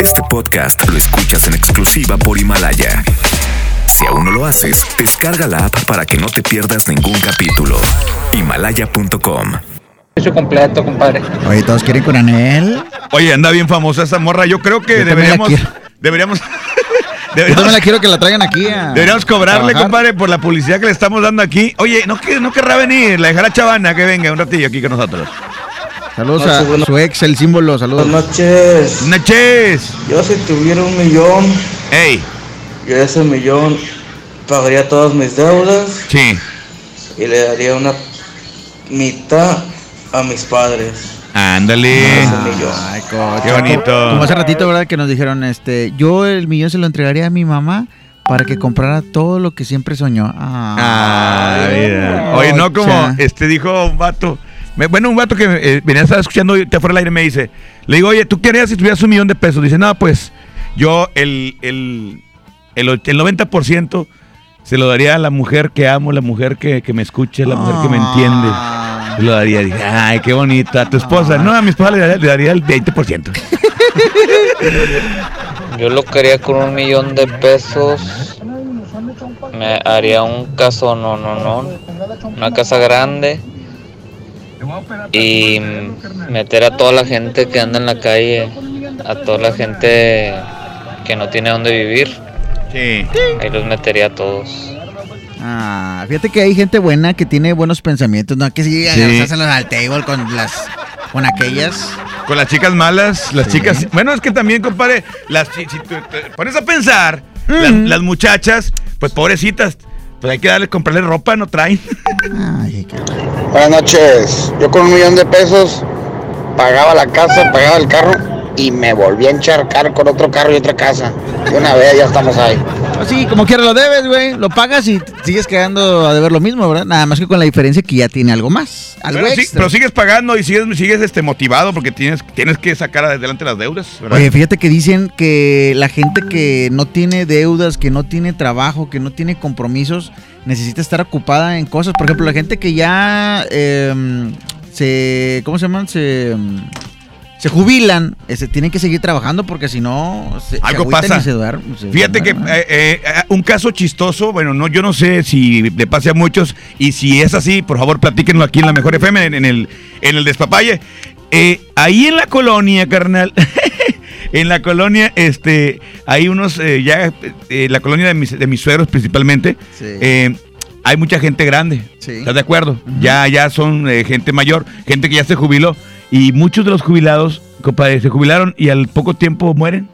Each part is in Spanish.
Este podcast lo escuchas en exclusiva por Himalaya. Si aún no lo haces, descarga la app para que no te pierdas ningún capítulo. Himalaya.com. Hecho completo, compadre. Oye, todos quieren con Anel. Oye, anda bien famosa esa morra. Yo creo que Yo deberíamos. quiero. Deberíamos. Yo deberíamos, también la quiero que la traigan aquí a. deberíamos cobrarle, trabajar. compadre, por la publicidad que le estamos dando aquí. Oye, no, no querrá venir. La dejará chavana que venga un ratillo aquí con nosotros. Saludos a su ex, el símbolo, saludos. Buenas noches. Naches. Yo si tuviera un millón, Ey, yo ese millón pagaría todas mis deudas sí. y le daría una mitad a mis padres. Ándale. Ay, coche. Qué bonito. Como hace ratito, ¿verdad? Que nos dijeron, este, yo el millón se lo entregaría a mi mamá para que comprara todo lo que siempre soñó. Ah, Ay, mira. Oye, no como este dijo un vato. Me- Bueno, un vato que eh, venía a estar escuchando y te fuera al aire me dice, le digo, oye, ¿tú qué harías si tuvieras un millón de pesos? Dice, no, pues yo el, el, el, el 90% se lo daría a la mujer que amo, la mujer que, que me escuche, la mujer que me entiende. Ah. Se lo daría. Dije, ay, qué bonita. A tu esposa. No, a mi esposa le daría, le daría el 20%. Yo lo que haría con un millón de pesos, me haría un caso, no, no, no, una casa grande y meter a toda la gente que anda en la calle, a toda la gente que no tiene dónde vivir, Sí. ahí los metería a todos. Ah, fíjate que hay gente buena que tiene buenos pensamientos, no que sí, Sí. al table con las con aquellas. Con las chicas malas, las Sí. chicas. Bueno, es que también, compadre, las, si, si te, te pones a pensar, las, Mm. las muchachas, pues pobrecitas, pues hay que darle, comprarle ropa, no traen. Ay, qué Buenas noches. Yo con un millón de pesos pagaba la casa, pagaba el carro y me volví a encharcar con otro carro y otra casa. De una vez ya estamos ahí. Pues sí, como quiera lo debes, güey. Lo pagas y sigues quedando a deber lo mismo, ¿verdad? Nada más que con la diferencia que ya tiene algo más. Algo Pero, sí, pero sigues pagando y sigues, sigues este, motivado porque tienes, tienes que sacar adelante las deudas, ¿verdad? Oye, fíjate que dicen que la gente que no tiene deudas, que no tiene trabajo, que no tiene compromisos, necesita estar ocupada en cosas. Por ejemplo, la gente que ya em, se. ¿Cómo se llaman? Se. Se jubilan, este, tienen que seguir trabajando porque si no se, se Algo agüitan pasa. y se duermen, se Fíjate que eh, eh, un caso chistoso, bueno, no, yo no sé si le pase a muchos y si es así, por favor platíquenlo aquí en la Mejor FM, en, en el, en el Despapalle. Eh, ahí en la colonia, carnal, en la colonia, este, hay unos, eh, ya, la colonia de mis, de mis suegros principalmente, Sí. eh, hay mucha gente grande, Sí. ¿estás de acuerdo? Ya, ya son eh, gente mayor, gente que ya se jubiló y muchos de los jubilados, compadre, se jubilaron y al poco tiempo mueren.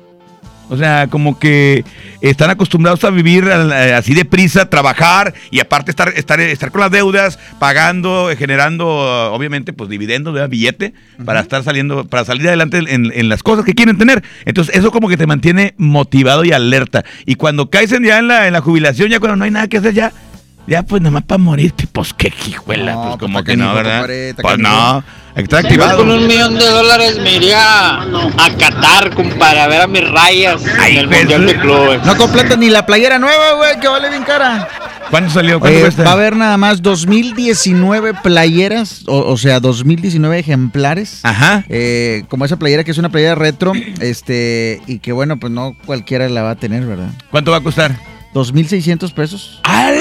O sea, como que están acostumbrados a vivir eh, así de prisa, trabajar y aparte estar, estar, estar con las deudas, pagando, eh, generando, obviamente, pues dividendos, ¿verdad? billete, para estar saliendo, para salir adelante en, en las cosas que quieren tener. Entonces, eso como que te mantiene motivado y alerta. Y cuando caes en- ya en la, en la jubilación, ya cuando no hay nada que hacer, ya, ya pues nada más para morirte, pues qué hijuela, No, pues pues, como está que no, ¿verdad? compadre, está Pues no, Yo activado. con un millón de dólares me iría a Qatar, para ver a mis rayas Ay, en el pues, Mundial de Clubes. No completa ni la playera nueva, güey, que vale bien cara. ¿Cuánto salió? ¿Cuánto Oye, cuesta? va a haber nada más 2019 playeras, o, o sea, 2019 ejemplares. Ajá. Eh, como esa playera que es una playera retro, este, y que bueno, pues no cualquiera la va a tener, ¿verdad? ¿Cuánto va a costar? 2.600 pesos. ¡Al!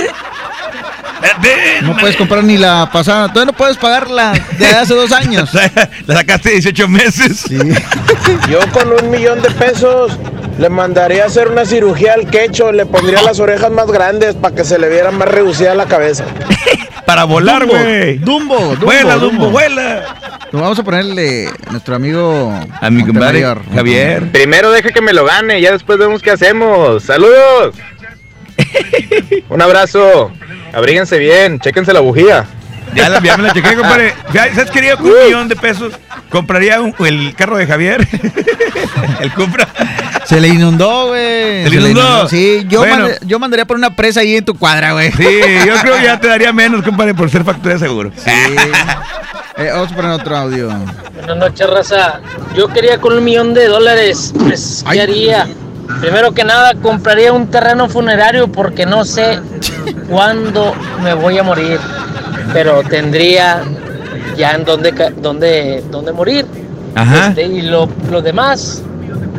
No puedes comprar ni la pasada, todavía no puedes pagar la de hace dos años. La sacaste 18 meses. Sí. Yo con un millón de pesos le mandaría a hacer una cirugía al quecho, le pondría las orejas más grandes para que se le viera más reducida la cabeza. Para volar, Dumbo, güey. Dumbo, Dumbo, Vuela, Dumbo. Dumbo, vuela. Nos vamos a ponerle a nuestro amigo A mi compadre. Javier. Primero deja que me lo gane, ya después vemos qué hacemos. ¡Saludos! Un abrazo. Abríguense bien, chéquense la bujía. Ya la, ya me la chequé, compadre. ¿Sabes haría con un millón de pesos? Compraría un- el carro de Javier. el compra. Se le inundó, güey. ¿Se le inundó? Sí, yo, Bueno. mand- yo mandaría por una presa ahí en tu cuadra, güey. Sí, yo creo que ya te daría menos, compadre, por ser factura de seguro. Sí. Eh, vamos a poner otro audio. Buenas noches, raza. Yo quería con un millón de dólares, pues, ¿qué Ay. haría? Primero que nada, compraría un terreno funerario porque no sé cuándo me voy a morir. Pero tendría ya en dónde, dónde, dónde morir. Ajá. Este, y lo, lo demás,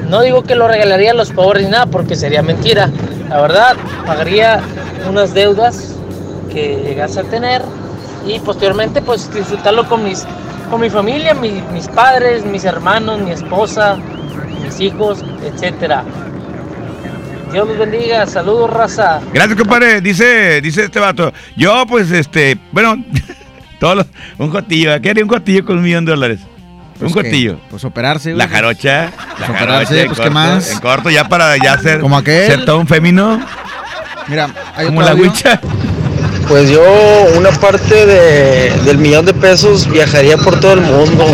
No digo que lo regalaría a los pobres ni nada, porque sería mentira. La verdad, pagaría unas deudas que llegase a tener y posteriormente pues disfrutarlo con mis con mi familia, mi- mis padres, mis hermanos, mi esposa, mis hijos, etcétera. Dios los bendiga, saludos raza. Gracias, compadre. Dice, dice este vato. Yo, pues, este, bueno, todos los- un jotillo. ¿Qué haría un jotillo con un millón de dólares? Pues un jotillo. Pues operarse, güey. La jarocha. La Pues operarse, jarocha en pues, ¿qué corto, más? En corto, ya para ya ser, Como aquel. ser todo un fémino. Mira, hay Como la huicha. Pues yo una parte de, del millón de pesos viajaría por todo el mundo.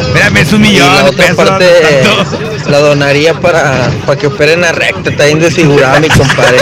Espérame, es un Y millón la de otra pesos. parte tanto. La donaría para, para que operen a recta, está bien desfigurada mi compadre.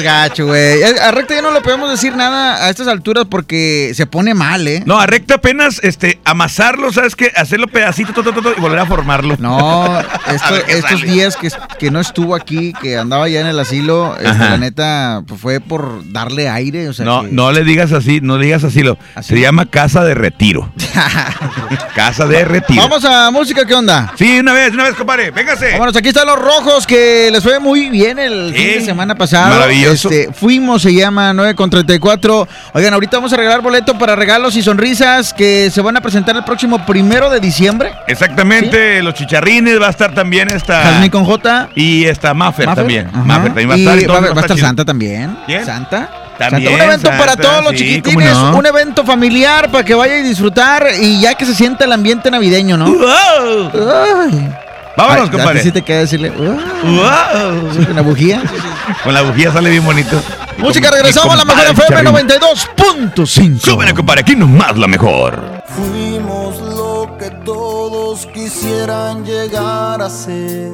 Seas gacho, güey. Eh, A Recta ya no le podemos decir nada a estas alturas porque se pone mal, ¿eh? No, a recta apenas este, amasarlo, ¿sabes qué? Hacerlo pedacito to, to, to, to, y volver a formarlo. No, esto- estos sale. días que, que no estuvo aquí, que andaba ya en el asilo, este, la neta, pues fue por darle aire. O sea, No, que- no le digas así, no le digas así. Lo, Se llama casa de retiro. casa de retiro. Vamos a música, ¿qué onda? Sí, una vez, una vez, compadre. Véngase. Vámonos, aquí están los rojos que les fue muy bien el fin de semana pasado. Maravilloso. Este, fuimos, se llama 9 con 34. Oigan, ahorita vamos a regalar boleto para regalos y sonrisas que se van a presentar el próximo primero de diciembre. Exactamente, los chicharrines, va a estar también esta. Jasmine con J. Y esta Maffer, Maffer, también. Maffer también va a Y estar. va, a estar chido. Santa también. ¿Quién? Santa. También, Santa. Un evento para todos los chiquitines, un evento familiar para que vaya y disfrutar y ya que se sienta el ambiente navideño, ¿no? Ay. Vámonos, compadre. sí te queda decirle, "Wow". Wow. Sí, con la bujía. Con la bujía sale bien bonito. Música, regresamos a la mejor FM Chicharrín. 92.5. Súbele, compadre, aquí nomás la mejor. Fuimos lo que todos quisieran llegar a ser.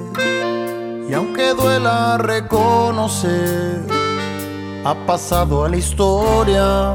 Y aunque duela reconocer, ha pasado a la historia.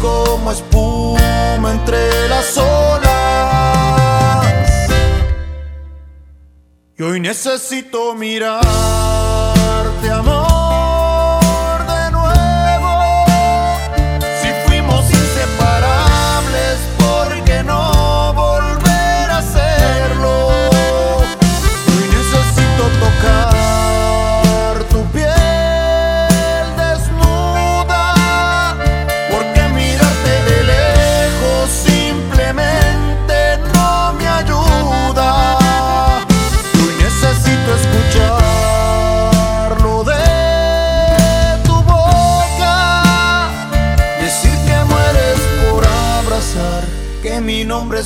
Como espuma entre las olas. Y hoy necesito mirarte,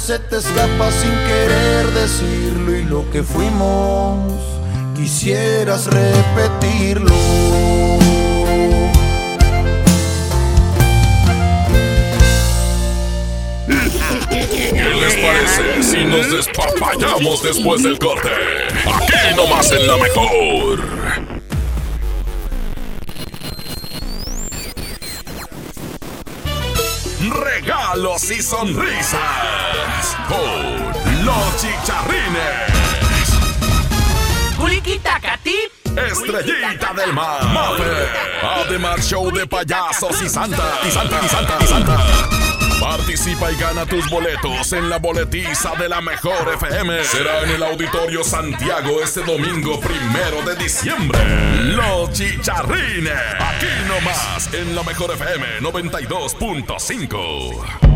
se te escapa sin querer decirlo y lo que fuimos quisieras repetirlo. ¿Qué les parece si nos despapallamos después del corte? Aquí nomás en la mejor. Regalos y sonrisas con los chicharrines. Culiquita Catip. Estrellita del mar. Mave. Además, show de payasos y santa. Y santa, y santa, y santa. Participa y gana tus boletos en la boletiza de la mejor FM. Será en el Auditorio Santiago este domingo primero de diciembre. Los chicharrines. Aquí nomás en la mejor FM 92.5.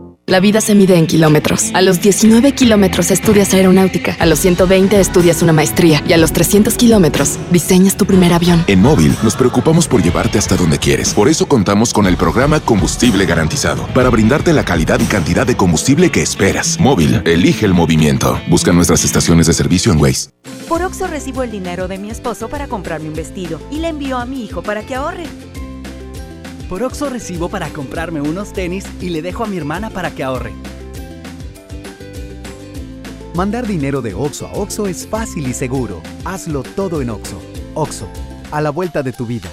La vida se mide en kilómetros. A los 19 kilómetros estudias aeronáutica, a los 120 estudias una maestría y a los 300 kilómetros diseñas tu primer avión. En Móvil nos preocupamos por llevarte hasta donde quieres. Por eso contamos con el programa Combustible Garantizado, para brindarte la calidad y cantidad de combustible que esperas. Móvil, elige el movimiento. Busca nuestras estaciones de servicio en Waze. Por Oxo recibo el dinero de mi esposo para comprarme un vestido y le envío a mi hijo para que ahorre. Por Oxo recibo para comprarme unos tenis y le dejo a mi hermana para que ahorre. Mandar dinero de Oxo a Oxo es fácil y seguro. Hazlo todo en Oxo. Oxo, a la vuelta de tu vida.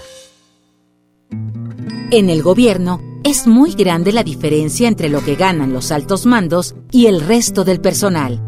En el gobierno es muy grande la diferencia entre lo que ganan los altos mandos y el resto del personal.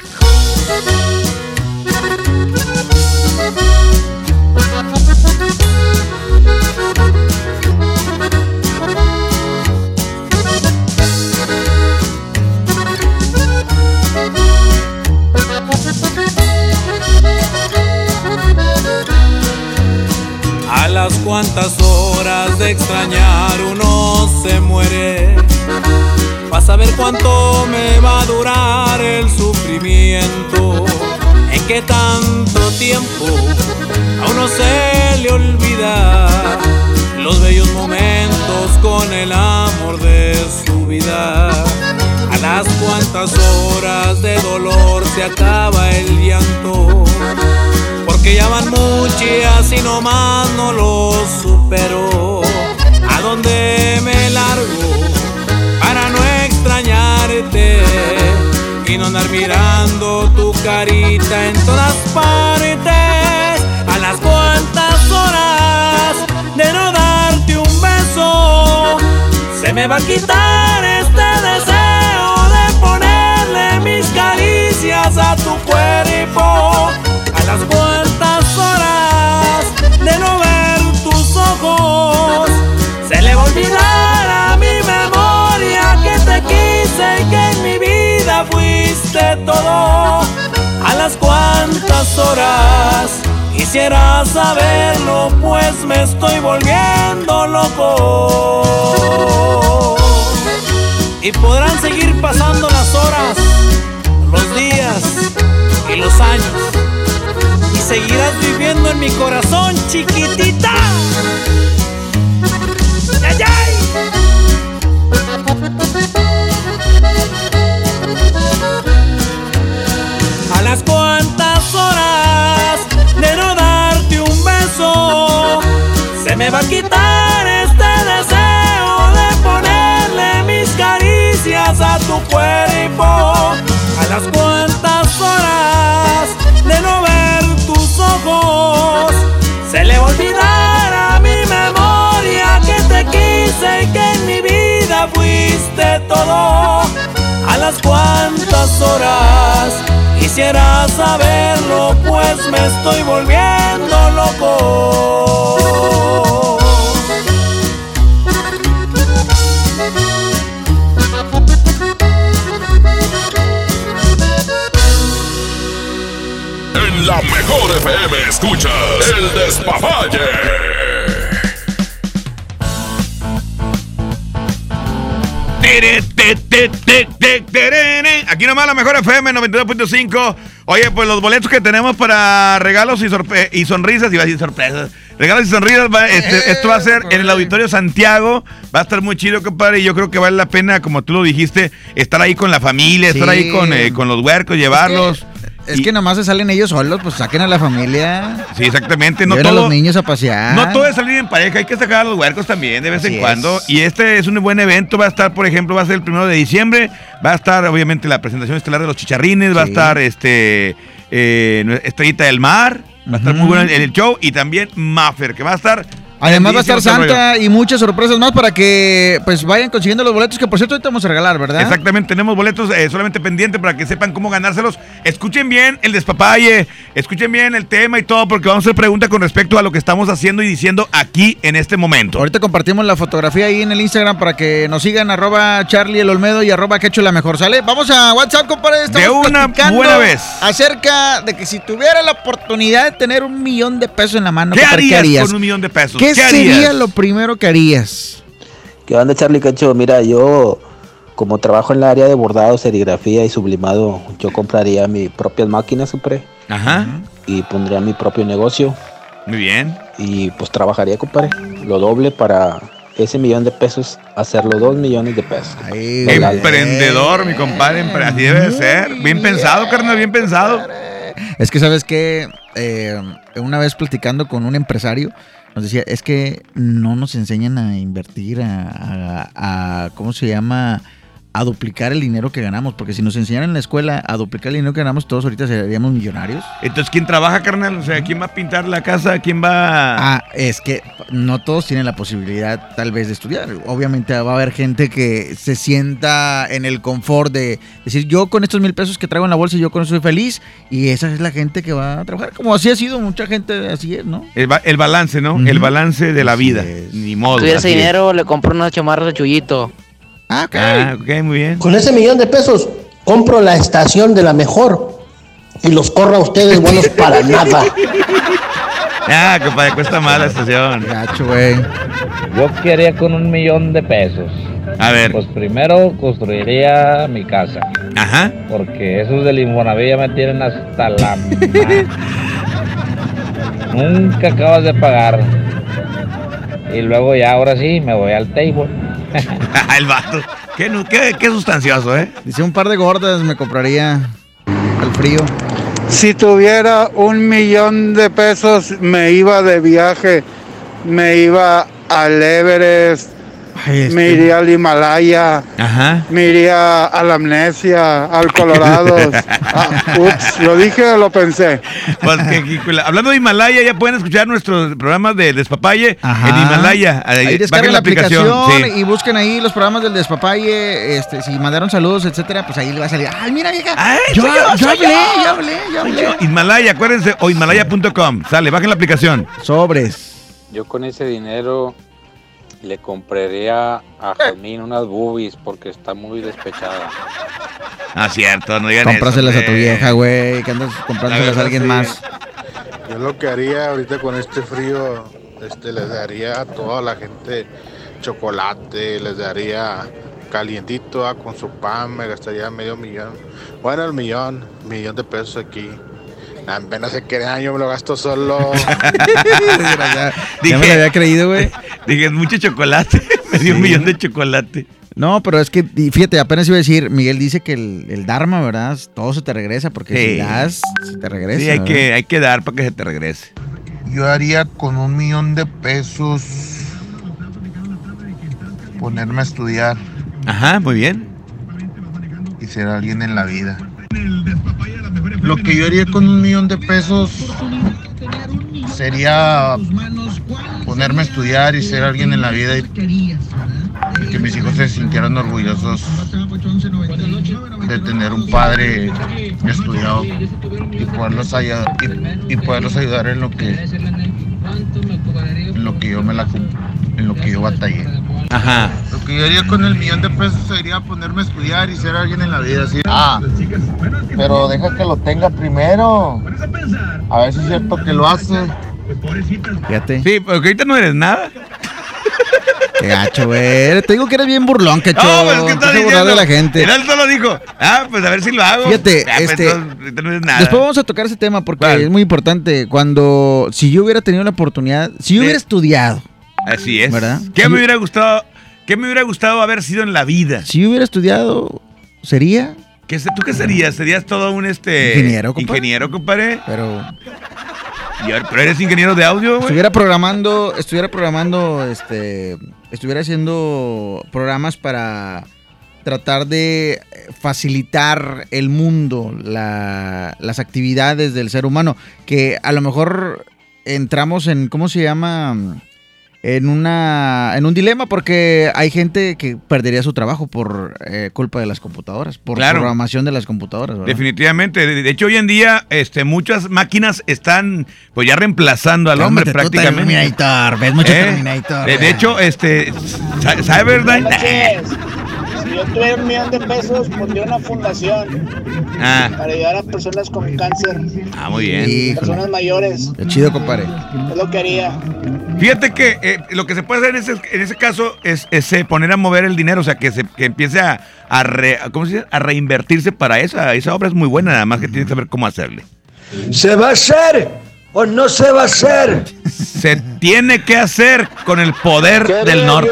Se acaba el llanto porque ya van muchas y nomás no lo supero. ¿A dónde me largo para no extrañarte y no andar mirando tu carita en todas partes? A las cuantas horas de no darte un beso, se me va a quitar este deseo a tu cuerpo. A las cuantas horas de no ver tus ojos, se le va a olvidar a mi memoria que te quise y que en mi vida fuiste todo. A las cuantas horas quisiera saberlo, pues me estoy volviendo loco. Y podrán seguir pasando las horas, los días y los años. Y seguirás viviendo en mi corazón, chiquitita. ¡Ay, ay! A las cuantas horas de no darte un beso, se me va a quitar este deseo de ponerle mis caricias a tu cuerpo a las cuantas horas de no ver tus ojos, se le va a olvidar a mi memoria que te quise y que en mi vida fuiste todo. A las cuantas horas quisiera saberlo, pues me estoy volviendo loco. Mejor FM escuchas El Despapalle. Aquí nomás la mejor FM 92.5. Oye, pues los boletos que tenemos para regalos y, sorpre- y sonrisas, iba a decir sorpresas. Regalos y sonrisas, va- este- esto va a ser en el Auditorio Santiago. Va a estar muy chido, compadre. Y yo creo que vale la pena, como tú lo dijiste, estar ahí con la familia, estar Sí. ahí con, eh, con los huercos, llevarlos. Es que nomás se salen ellos solos, pues saquen a la familia. Sí, exactamente. No Lleven a todo, los niños a pasear. No todo es salir en pareja, hay que sacar a los huercos también de vez Así en cuando. es. Y este es un buen evento, va a estar, por ejemplo, va a ser el primero de diciembre, va a estar obviamente la presentación estelar de los chicharrines, va a estar este eh, Estrellita del Mar, va a estar muy bueno el, el show y también Maffer, que va a estar... Además va a estar Santa y muchas sorpresas más para que pues vayan consiguiendo los boletos que por cierto ahorita vamos a regalar, ¿verdad? Exactamente, tenemos boletos eh, solamente pendientes para que sepan cómo ganárselos. Escuchen bien el despapalle, escuchen bien el tema y todo, porque vamos a hacer preguntas con respecto a lo que estamos haciendo y diciendo aquí en este momento. Ahorita compartimos la fotografía ahí en el Instagram para que nos sigan arroba Charlie el Olmedo y arroba Quecho la mejor, ¿sale? Vamos a WhatsApp, compadre. Estamos De una buena vez. Acerca de que si tuviera la oportunidad de tener un millón de pesos en la mano, ¿Qué compadre, harías, con un millón de pesos? ¿Qué, ¿Qué sería harías? lo primero que harías? ¿Qué onda, Charlie Cacho? Mira, yo como trabajo en la área de bordado, serigrafía y sublimado, yo compraría mis propias máquinas, compadre. Ajá. Y pondría mi propio negocio. Muy bien. Y pues trabajaría, compadre, lo doble para ese millón de pesos hacerlo dos millones de pesos. Legal. Emprendedor, mi compadre, así debe de ser. Bien pensado, carnal, bien pensado. Es que sabes que una vez platicando con un empresario nos decía, es que no nos enseñan a invertir, a, a- a- ¿cómo se llama? A duplicar el dinero que ganamos, porque si nos enseñaran en la escuela a duplicar el dinero que ganamos, todos ahorita seríamos millonarios. Entonces, ¿quién trabaja, carnal? O sea, ¿quién va a pintar la casa? ¿Quién va Ah, es que no todos tienen la posibilidad tal vez de estudiar. Obviamente va a haber gente que se sienta en el confort de decir, yo con estos mil pesos que traigo en la bolsa, yo con eso soy feliz. Y esa es la gente que va a trabajar. Como así ha sido, mucha gente así es, ¿no? El, ba- el balance, ¿no? El balance de la vida. Ni modo. tuviera ese así es. dinero, le compro unas chamarras de Chuyito. Ah, ok. Ah, ok, muy bien. Con ese millón de pesos compro la estación de la mejor y los corro a ustedes buenos para nada. Ah, compadre, cuesta más la estación. Gacho, güey. Yo qué haría con un millón de pesos. A ver. Pues primero construiría mi casa. Ajá. Porque esos del Infonavit ya me tienen hasta la Nunca acabas de pagar. Y luego ya ahora sí me voy al table. el vato. Qué, qué sustancioso, ¿eh? Dice un par de gordas me compraría al frío. Si tuviera un millón de pesos, me iba de viaje, me iba al Everest, me iría al Himalaya, Ajá. me iría a la amnesia, al Colorado. Ah, ups, ¿lo dije o lo pensé? Pues, que- hablando de Himalaya, ya pueden escuchar nuestros programas de Despapalle en Himalaya. Ahí Ahí descarguen bajen la aplicación, sí. y busquen ahí los programas del Despapalle. Este, si mandaron saludos, etcétera, pues ahí le va a salir. Ay, mira, vieja. yo, yo, yo hablé, yo. yo hablé, yo hablé. Himalaya, acuérdense, o himalaya.com. Sale, bajen la aplicación. Sobres. Yo con ese dinero le compraría a Jazmín unas boobies porque está muy despechada. Ah, cierto, no digan Cómpraselas eso. a tu vieja, güey, que andas comprándoselas a alguien sí. más. Yo lo que haría ahorita con este frío, este, les daría a toda la gente chocolate, les daría calientito ah, con su pan, me gastaría medio millón, bueno, el millón, millón de pesos aquí. Apenas se crean, yo me lo gasto solo. Ya me lo había creído, güey. Dije, mucho chocolate. Me dio un millón de chocolate. No, pero es que, y fíjate, apenas iba a decir, Miguel dice que el, el Dharma, ¿verdad? Todo se te regresa, porque Sí. si das, se te regresa. Sí, hay ¿verdad? que, hay que dar para que se te regrese. Yo haría con un millón de pesos ponerme a estudiar Ajá, muy bien. y ser alguien en la vida. Lo que yo haría con un millón de pesos sería ponerme a estudiar y ser alguien en la vida y, que mis hijos se sintieran orgullosos de tener un padre estudiado y poderlos, ayudar, y, poderlos ayudar en lo que en lo que yo me la en lo que yo batallé. Ajá. Lo que yo haría con el millón de pesos sería ponerme a estudiar y ser alguien en la vida. ¿sí? Ah, pero deja que lo tenga primero. A ver si es cierto que lo hace. Fíjate. Sí, porque ahorita no eres nada. Qué gacho, güey. Te digo que eres bien burlón, que No, pues es que está Empieza a burlar diciendo. de la gente. El alto lo dijo. Ah, pues a ver si lo hago. Fíjate, Ah, pues, este, entonces, ahorita no eres nada. Después vamos a tocar ese tema porque es muy importante. Cuando, si yo hubiera tenido la oportunidad, si yo hubiera estudiado, Así es. ¿Verdad? ¿Qué me hubiera gustado? ¿Qué me hubiera gustado haber sido en la vida? si yo hubiera estudiado, sería ¿Qué, ¿Tú qué serías? ¿Serías todo un este Ingeniero, compadre. ingeniero, compadre? Pero pero eres ingeniero de audio, güey. estuviera programando, estuviera programando, este, estuviera haciendo programas para tratar de facilitar el mundo, la- las actividades del ser humano, que a lo mejor entramos en, ¿cómo se llama? En una en un dilema porque hay gente que perdería su trabajo por eh, culpa de las computadoras, por Claro. programación de las computadoras. ¿verdad? Definitivamente. De hecho, hoy en día, este, muchas máquinas están, pues ya reemplazando al hombre Cálmate prácticamente. Terminator, ves mucho ¿Eh? Terminator, De, hecho, este, Cy- Cyberdyne. Si yo tuviera un millón de pesos, pondría una fundación Ah, para ayudar a personas con cáncer, ah, muy bien. Híjole. personas mayores. Qué chido, compadre. Es lo que haría. Fíjate que eh, lo que se puede hacer en ese, en ese caso es, es, eh, poner a mover el dinero, o sea, que, se, que empiece a, a, re- a- ¿cómo se dice? a reinvertirse para esa. Esa obra es muy buena, nada más que tienes que saber cómo hacerle. ¿Se va a hacer o no se va a hacer? Se tiene que hacer con el poder del norte.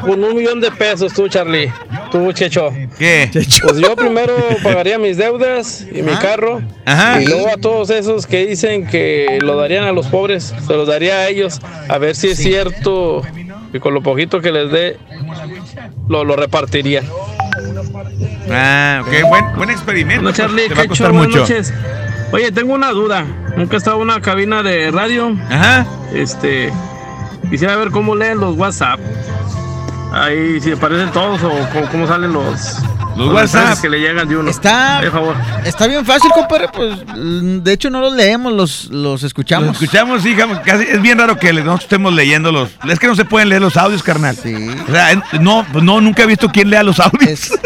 Con un millón de pesos tú, Charlie. Tú, Checho. ¿Qué? Pues yo primero pagaría mis deudas y mi carro. Ajá. Y luego a todos esos que dicen que lo darían a los pobres, se los daría a ellos. A ver si es cierto que con lo poquito que les dé, lo, lo repartiría. Ah, ok, buen, buen experimento. Hola, Charlie. Te va a mucho. noches. Oye, tengo una duda. Nunca he estado en una cabina de radio. Ajá. Este. Quisiera ver cómo leen los WhatsApp. Ahí, si aparecen todos o cómo, cómo salen los. Los WhatsApp. que le llegan de uno. Está, favor. está bien fácil, compadre. Pues mm, de hecho no los leemos, los, los escuchamos. Los escuchamos, sí, casi- es bien raro que le- no estemos leyendo los. Es que no se pueden leer los audios, carnal. Sí. O sea, no, pues no, nunca he visto quién lea los audios.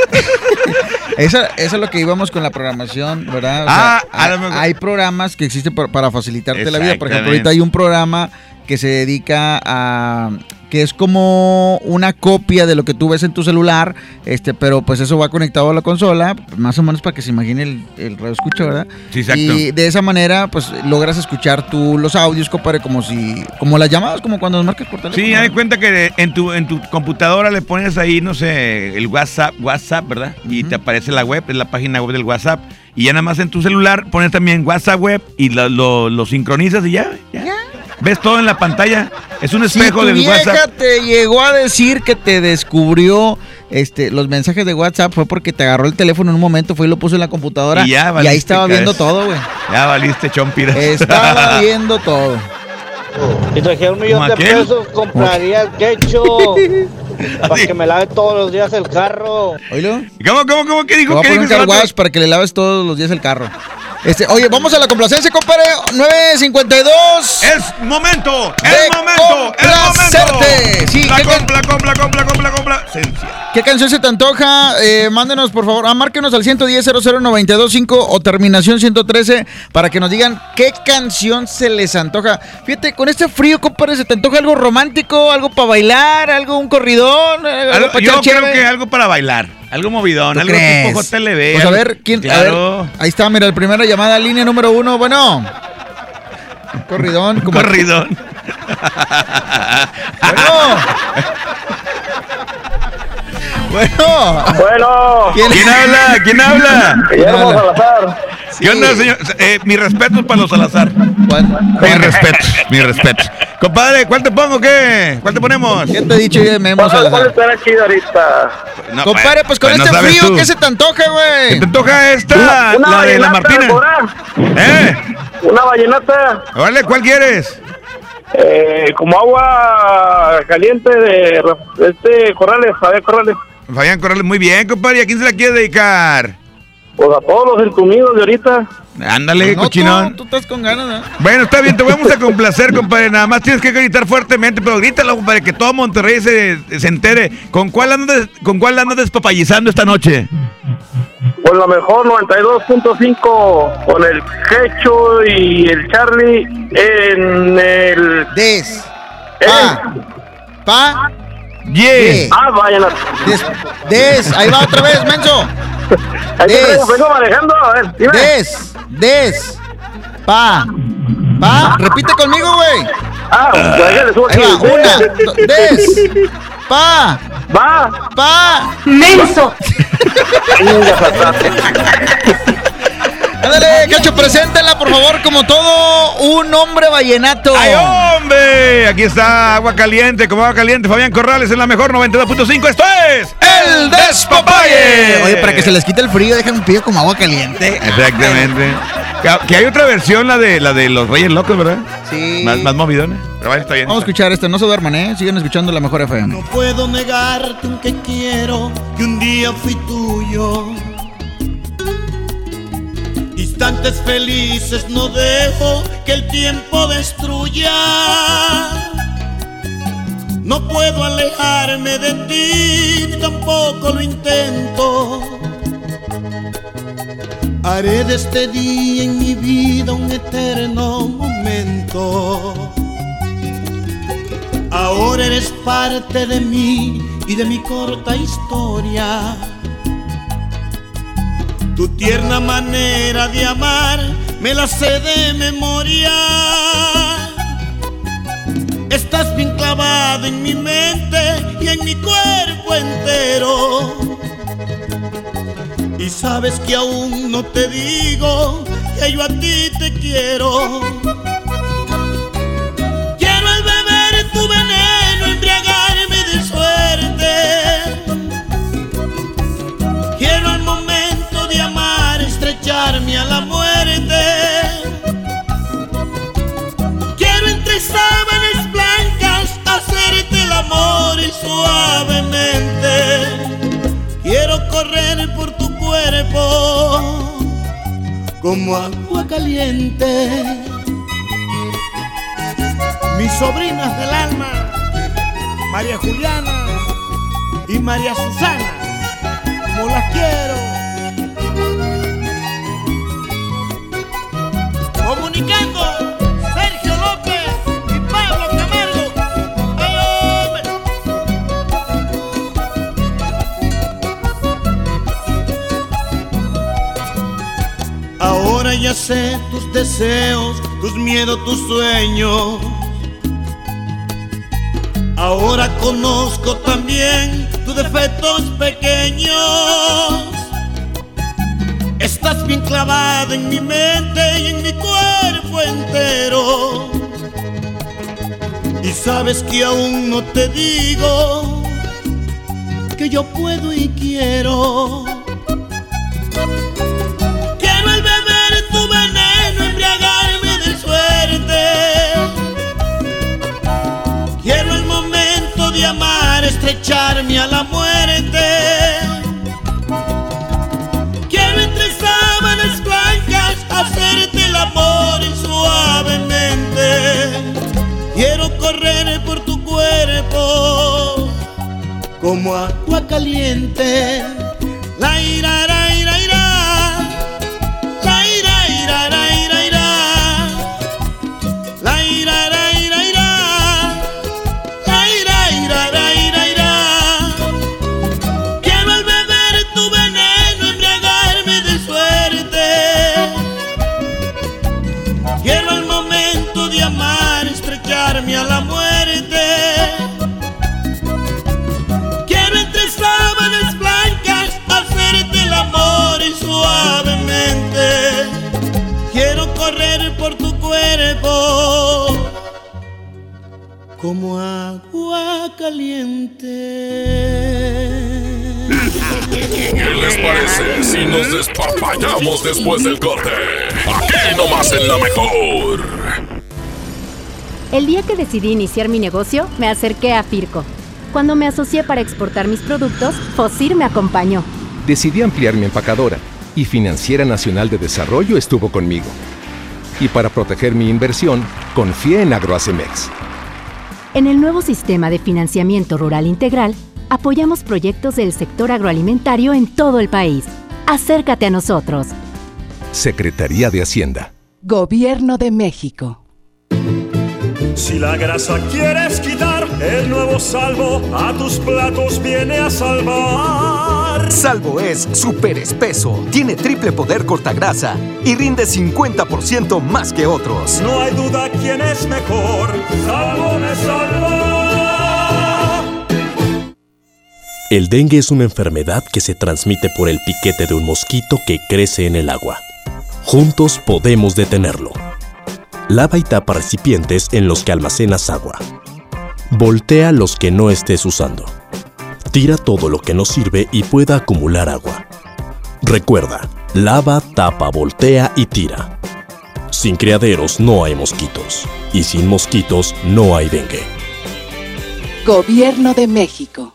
Eso, eso es lo que íbamos con la programación, ¿verdad? O Ah, sea, hay, hay programas que existen para facilitarte la vida. Por ejemplo, ahorita hay un programa que se dedica a que es como una copia de lo que tú ves en tu celular, este, pero pues eso va conectado a la consola, más o menos para que se imagine el, el radio escucha, ¿verdad? Sí, exacto. Y de esa manera, pues logras escuchar tú los audios, compadre, como si, como las llamadas, como cuando nos marcas por teléfono. Sí, hay cuenta que en tu, en tu computadora le pones ahí, no sé, el WhatsApp, WhatsApp, ¿verdad? Y te aparece la web, es la página web del WhatsApp. Y ya nada más en tu celular pones también WhatsApp web y lo, lo- lo sincronizas y ya, ya. Ves todo en la pantalla. Es un espejo si tu del vieja WhatsApp. te llegó a decir que te descubrió este, los mensajes de WhatsApp, fue porque te agarró el teléfono en un momento, fue y lo puso en la computadora. Y ya ahí valiste, estaba cabeza. viendo todo, güey. Ya valiste, chompiras. Estaba viendo todo. Si trajera un millón ¿Como de aquel? pesos, compraría el quecho para que me lave todos los días el carro. ¿Oílo? ¿Cómo, cómo, cómo? ¿Qué dijo? ¿Qué dijo para que le laves todos los días el carro. Este, oye, vamos a la complacencia, compadre. 9.52. Es momento, es momento, complacerte. momento. Sí, la ¿qué, can- compla, compla, compla, compla, compla. Sencia. qué canción se te antoja? Eh, mándenos, por favor. Ah, márquenos al 110 00925 o terminación 113 para que nos digan qué canción se les antoja. Fíjate, con este frío, compadre, ¿se te antoja algo romántico? ¿Algo para bailar? ¿Algo, un corridón? ¿Algo Algo- pa' yo creo que algo para bailar. Algo movidón, ¿Tú algo crees? tipo JLB. Pues a ver, ¿quién? a Claro. ver, ahí está, mira, la primera llamada, línea número uno. Bueno. Corridón. Como... Corridón. Bueno. Bueno. ¿Quién, habla? ¿Quién habla? Guillermo Salazar. ¿Qué onda, señor? Eh, mi respeto para los Salazar. Mi respeto, mi respeto. Compadre, ¿cuál te pongo? ¿Qué? ¿Cuál te ponemos? ¿Qué te he dicho yo de Memo ¿Cuál Salazar? estará chido ahorita? No, Compadre, pues con no este frío, tú. ¿qué se te antoja, güey? ¿Qué te antoja esta? Una- una la de la vallenata, Martina. ¿Eh? Una vallenata. Vale, ¿cuál quieres? Eh, como agua caliente de este Corrales, Javier Corrales. Fabián Corrales, muy bien, compadre. ¿Y a quién se la quiere dedicar? Pues a todos los entumidos de ahorita. Ándale, No, cochinón. Tú, tú estás con ganas, ¿no? Bueno, está bien, te vamos a complacer, compadre. Nada más tienes que gritar fuertemente, pero grítalo, compadre, que todo Monterrey se, se entere. ¿Con cuál andas, con cuál andas despapallizando esta noche? Pues lo mejor 92.5 con el Quecho y el Charlie en el... Des. Pa. Pa. Yes. Ah, vayan a... Des. Des. Ahí va otra vez, menso. Ahí Des. vengo manejando, a ver, dime. Des. Des. Pa. Pa. Repite conmigo, güey. Ah, déjale, subo Ahí aquí. va. Una. do- Des. Pa. Va. Pa. Menso. Ándale, Cacho, preséntala, por favor, como todo un hombre vallenato. ¡Ay, hombre! Aquí está Agua Caliente, como Agua Caliente. Fabián Corrales en la mejor 92.5. Esto es El Despapalle. Oye, para que se les quite el frío, déjame un pillo como agua caliente. Exactamente. Que, que hay otra versión, la de la de los Reyes Locos, ¿verdad? Sí. Más, más movidones. Pero vaya, está bien. Vamos a escuchar este, no se duerman, ¿eh? Siguen escuchando la mejor FM. No puedo negarte aunque quiero que un día fui tuyo. Instantes felices no dejo que el tiempo destruya. No puedo alejarme de ti, tampoco lo intento. Haré de este día en mi vida un eterno momento. Ahora eres parte de mí y de mi corta historia. Tu tierna manera de amar me la sé de memoria. Estás bien clavada en mi mente y en mi cuerpo entero. Y sabes que aún no te digo que yo a ti te. Quiero amor y suavemente. Quiero correr por tu cuerpo como agua caliente. Mis sobrinas del alma, María Juliana y María Susana, como las quiero. Tus deseos, tus miedos, tus sueños. Ahora conozco también tus defectos pequeños. Estás bien clavada en mi mente y en mi cuerpo entero. Y sabes que aún no te digo que yo puedo y quiero. Estrecharme a la muerte. Quiero entre sábanas blancas hacerte el amor suavemente. Quiero correr por tu cuerpo como agua caliente. La ira. Como agua caliente. ¿Qué les parece si nos despapallamos después del corte? Aquí nomás en la mejor. El día que decidí iniciar mi negocio, me acerqué a Firco. Cuando me asocié para exportar mis productos, Fosir me acompañó. Decidí ampliar mi empacadora y Financiera Nacional de Desarrollo estuvo conmigo. Y para proteger mi inversión, confié en Agroacemex. En el nuevo sistema de financiamiento rural integral, apoyamos proyectos del sector agroalimentario en todo el país. Acércate a nosotros. Secretaría de Hacienda. Gobierno de México. Si la grasa quieres quitar, el nuevo salvo a tus platos viene a salvar. Salvo es súper espeso, tiene triple poder cortagrasa y rinde 50% más que otros. No hay duda quién es mejor, salvo me salva. El dengue es una enfermedad que se transmite por el piquete de un mosquito que crece en el agua. Juntos podemos detenerlo. Lava y tapa recipientes en los que almacenas agua. Voltea los que no estés usando. Tira todo lo que no sirve y pueda acumular agua. Recuerda, lava, tapa, voltea y tira. Sin criaderos no hay mosquitos. Y sin mosquitos no hay dengue. Gobierno de México.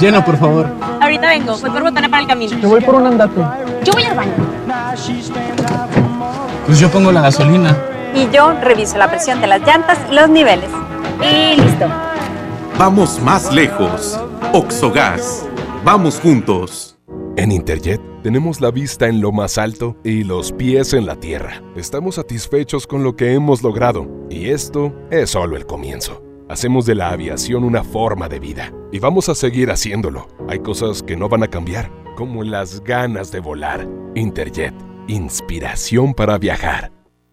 Lleno, por favor. Ahorita vengo, voy por botana para el camino. Yo voy por un andate. Yo voy al baño. Pues yo pongo la gasolina. Y yo reviso la presión de las llantas y los niveles. Y listo. Vamos más lejos. Oxogas. Vamos juntos. En Interjet tenemos la vista en lo más alto y los pies en la tierra. Estamos satisfechos con lo que hemos logrado y esto es solo el comienzo. Hacemos de la aviación una forma de vida y vamos a seguir haciéndolo. Hay cosas que no van a cambiar, como las ganas de volar. Interjet, inspiración para viajar.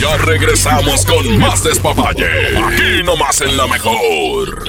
Ya regresamos con más despapalle. Aquí nomás en la mejor.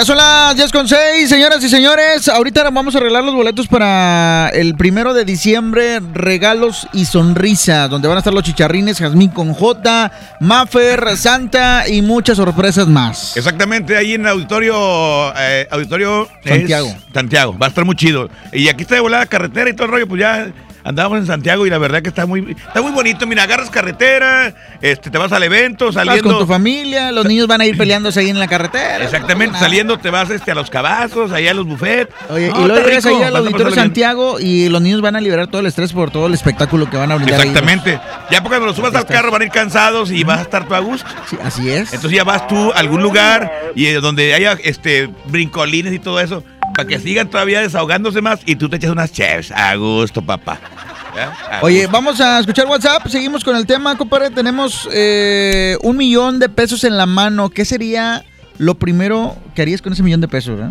Ya son las 10 con 6, señoras y señores. Ahorita vamos a arreglar los boletos para el primero de diciembre. Regalos y sonrisa, donde van a estar los chicharrines, Jazmín con J, Maffer, Santa y muchas sorpresas más. Exactamente, ahí en el auditorio, eh, auditorio Santiago. Santiago, va a estar muy chido. Y aquí está de volada carretera y todo el rollo, pues ya andábamos en Santiago y la verdad que está muy, está muy bonito. Mira, agarras carretera, este, te vas al evento, Vas saliendo. con tu familia, los niños van a ir peleándose ahí en la carretera. Exactamente, saliendo te vas este, a los cabazos, allá a los buffets. Oye, No, y luego llegas ahí al Auditorio bien. Santiago y los niños van a liberar todo el estrés por todo el espectáculo que van a brindar. ahí. Exactamente. Ya porque cuando los subas al carro van a ir cansados y vas a estar tú a gusto. así es. Entonces ya vas tú a algún lugar y eh, donde haya este brincolines y todo eso, para que sigan todavía desahogándose más y tú te echas unas chefs a gusto, papá. ¿Ya? A Oye, vamos a escuchar WhatsApp. Seguimos con el tema, compadre. Tenemos eh, un millón de pesos en la mano. ¿Qué sería lo primero que harías con ese millón de pesos? eh?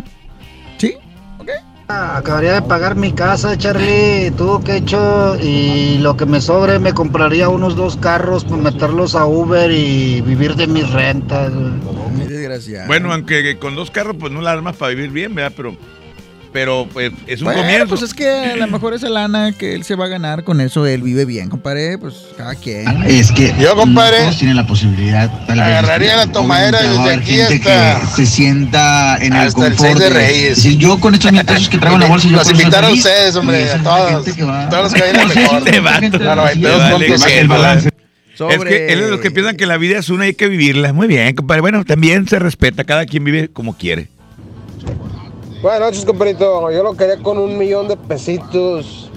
¿Sí? Acabaría de pagar mi casa, Charlie, he hecho y lo que me sobre me compraría unos dos carros para meterlos a Uber y vivir de mis rentas. güey. desgraciado. Bueno, aunque con dos carros pues no la armas para vivir bien, ¿verdad? Pero, pero pues es un Bueno, comienzo. pues es que a lo mejor esa lana que él se va a ganar con eso, él vive bien, compadre. Pues cada quien. Es que Yo, compadre, no todos tienen la posibilidad. tal vez, agarraría la tomadera a desde haber aquí gente hasta- que se sienta en el hasta el confort. 6 de Reyes. decir, yo con estos mil pesos que traigo en la bolsa, yo Los invitaron feliz. ustedes, hombre, a todos. gente que va- Todos los que vayan Pues, mejor. Vato. La Te 92 vale puntos, que el balance. Es que él es de los que piensan que la vida es una y hay que vivirla. Muy bien, compadre. Bueno, también se respeta. Cada quien vive como quiere. Buenas noches, compadrito. Yo lo quería con un millón de pesitos.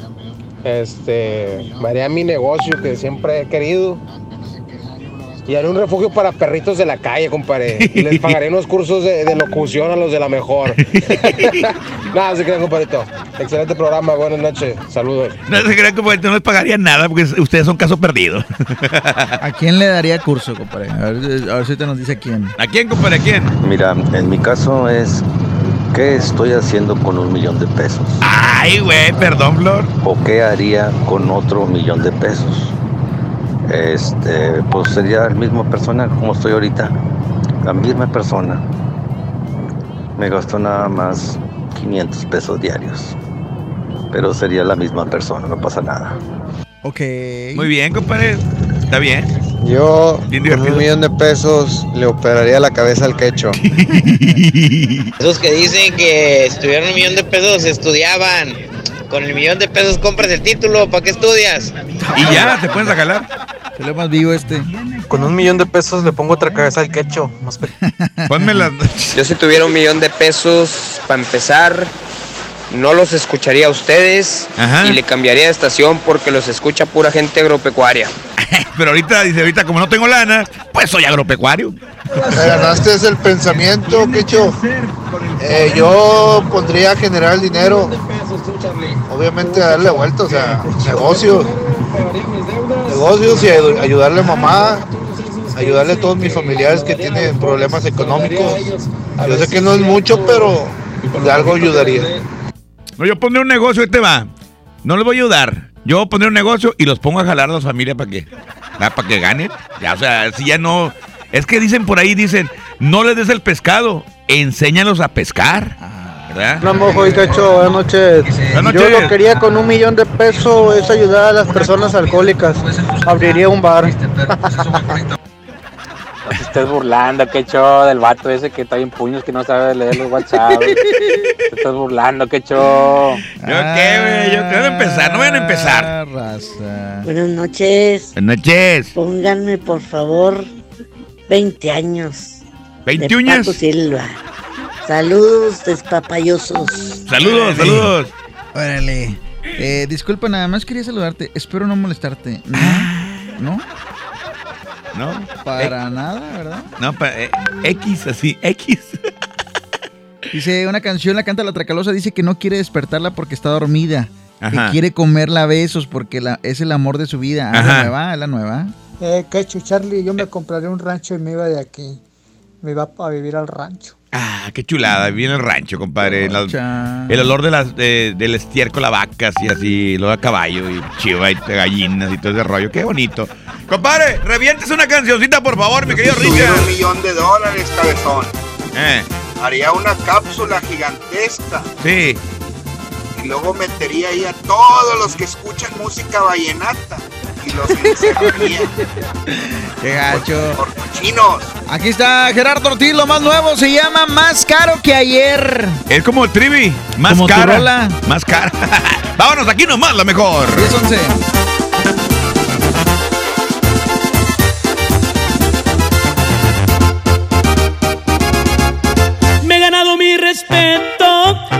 Este, haría mi negocio que siempre he querido. Y haré un refugio para perritos de la calle, compadre. Y les pagaré unos cursos de, de locución a los de la mejor. Nada, se crean, compadrito. Excelente programa, buenas noches. Saludos. No se crean que no les pagaría nada porque ustedes son caso perdido. ¿A quién le daría curso, compadre? A ver, a ver si te nos dice quién. ¿A quién, compadre? ¿A quién? Mira, en mi caso es ¿Qué estoy haciendo con un millón de pesos? Ay, güey, perdón, Flor. ¿O qué haría con otro millón de pesos? Este, pues sería la misma persona como estoy ahorita. La misma persona. Me gastó nada más 500 pesos diarios. Pero sería la misma persona, no pasa nada. Ok. Muy bien, compadre. Está bien. Yo, con un millón de pesos, le operaría la cabeza al quecho. Esos que dicen que si tuvieran un millón de pesos estudiaban. Con el millón de pesos compras el título, ¿para qué estudias? Y ya, te puedes jalar. Se lo más vivo este. Con un millón de pesos le pongo otra cabeza al quecho. Más Ponme las. Yo si tuviera un millón de pesos, para empezar, no los escucharía a ustedes Ajá. y le cambiaría de estación porque los escucha pura gente agropecuaria. Pero ahorita, dice, ahorita como no tengo lana, pues soy agropecuario. Me ganaste el pensamiento, quecho. Eh, yo pondría a generar el dinero. Obviamente a darle vuelta, o sea, negocios. Negocios y ayud- ayudarle a mamá, ayudarle a todos mis familiares que tienen problemas económicos. Yo sé que no es mucho, pero de algo ayudaría. No, yo pondré un negocio, este va. No les voy a ayudar. Yo pondré un negocio y los pongo a jalar a las familias para que, para que ganen. Ya, o sea, si ya no. Es que dicen por ahí, dicen, no les des el pescado, enséñalos a pescar. ¿Verdad? Hola, mojo y cacho, buenas noches. Buenas Yo lo quería con un millón de pesos es ayudar a las personas alcohólicas. Abriría un bar. No te estés burlando, que show del vato ese que está en puños que no sabe leer los WhatsApp. te estás burlando, que show. ¿Yo qué, güey? Yo quiero empezar, no vayan a empezar. Buenas noches. Buenas noches. Pónganme, por favor, 20 años. ¿20 de uñas? Silva. Saludos, despapayosos. Saludos, saludos. Órale. Eh, disculpa, nada más quería saludarte. Espero no molestarte. ¿No? ¿No? ¿No? Para Eh, nada, ¿verdad? No, pa- eh, X, así, X. Dice una canción, la canta la Tracalosa, dice que no quiere despertarla porque está dormida. Ajá. Que quiere comerla a besos porque la, es el amor de su vida. Ah, Ajá. la nueva, es la nueva. Eh, Cacho, Charlie, yo me compraré un rancho y me iba de aquí. Me iba a vivir al rancho. Ah, qué chulada. Viene el rancho, compadre. La- el olor de las, de- del estiércol a vacas y así, lo a caballo y chiva y gallinas y todo ese rollo. Qué bonito. Compadre, revientes una cancioncita, por favor, mi querido tuviera un Richard. millón de dólares, cabezón, Eh, haría una cápsula gigantesca sí. y luego metería ahí a todos los que escuchan música vallenata y los Qué gacho. por cochinos. Aquí está Gerardo Ortiz, lo más nuevo se llama Más Caro que Ayer. Es como el trivi. Más Como cara. Más cara. Vámonos, aquí nomás, la mejor. 10 11. Me he ganado mi respeto,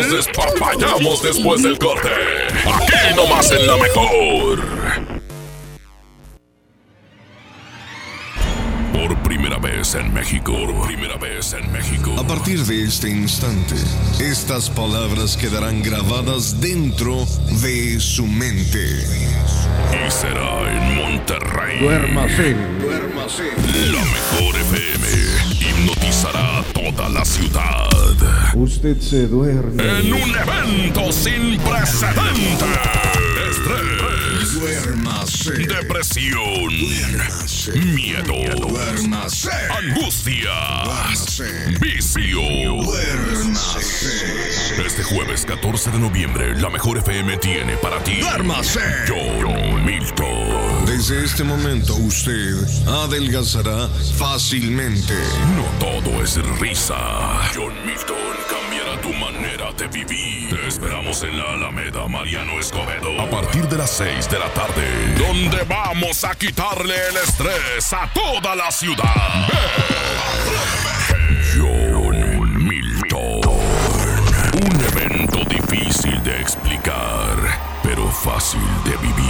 Nos despapallamos después del corte? Aquí nomás en la mejor. Por primera vez en México. Por primera vez en México. A partir de este instante, estas palabras quedarán grabadas dentro de su mente. Y será en Monterrey. Duérmase. La mejor FM hipnotizará a toda la ciudad. Usted se duerme. En un evento sin precedentes. Estrés. Duérmase. Depresión. Miedo. Duérmase. Angustia. Duérmase. Vicio. Duérmase. Este jueves 14 de noviembre, la mejor FM tiene para ti. Duérmase. John Milton. Desde este momento usted adelgazará fácilmente. No todo es risa. John Milton cambiará tu manera de vivir. Te esperamos en la Alameda Mariano Escobedo. A partir de las 6 de la tarde. Donde vamos a quitarle el estrés a toda la ciudad. John Milton. Un evento difícil de explicar, pero fácil de vivir.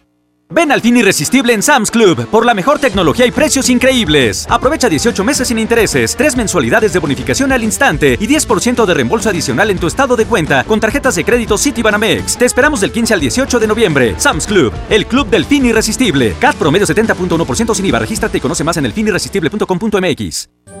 Ven al fin irresistible en Sam's Club por la mejor tecnología y precios increíbles. Aprovecha 18 meses sin intereses, 3 mensualidades de bonificación al instante y 10% de reembolso adicional en tu estado de cuenta con tarjetas de crédito Citibanamex. Te esperamos del 15 al 18 de noviembre. Sam's Club, el club del fin irresistible. CAT promedio 70.1% sin IVA. Regístrate y conoce más en elfinirresistible.com.mx.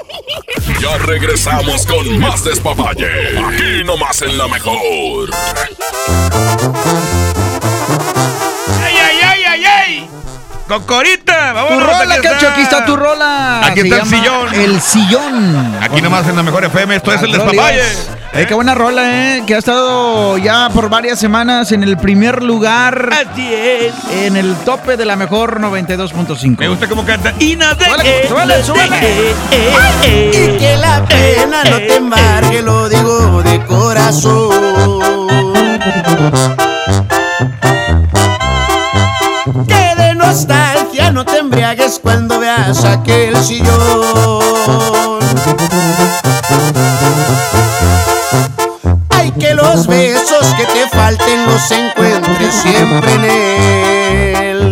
Ya regresamos con más despapalle. Aquí nomás en la mejor. ¡Ay, ay, ay, ay, ay! ¡Cocorita! ¡Vamos! Tu rola, Cacho, aquí está tu rola. Aquí Se está el sillón. El sillón. Aquí nomás en la mejor FM, esto es el despapalle. Eh, qué buena rola, ¿eh? Que ha estado ya por varias semanas en el primer lugar. Así es. En el tope de la mejor 92.5. Me gusta cómo canta. Ina de Súbele, súbele, súbele. Y que la pena no te embargue, lo digo de corazón. Nostalgia no te embriagues cuando veas aquel sillón. Ay, que los besos que te falten los encuentres siempre en él.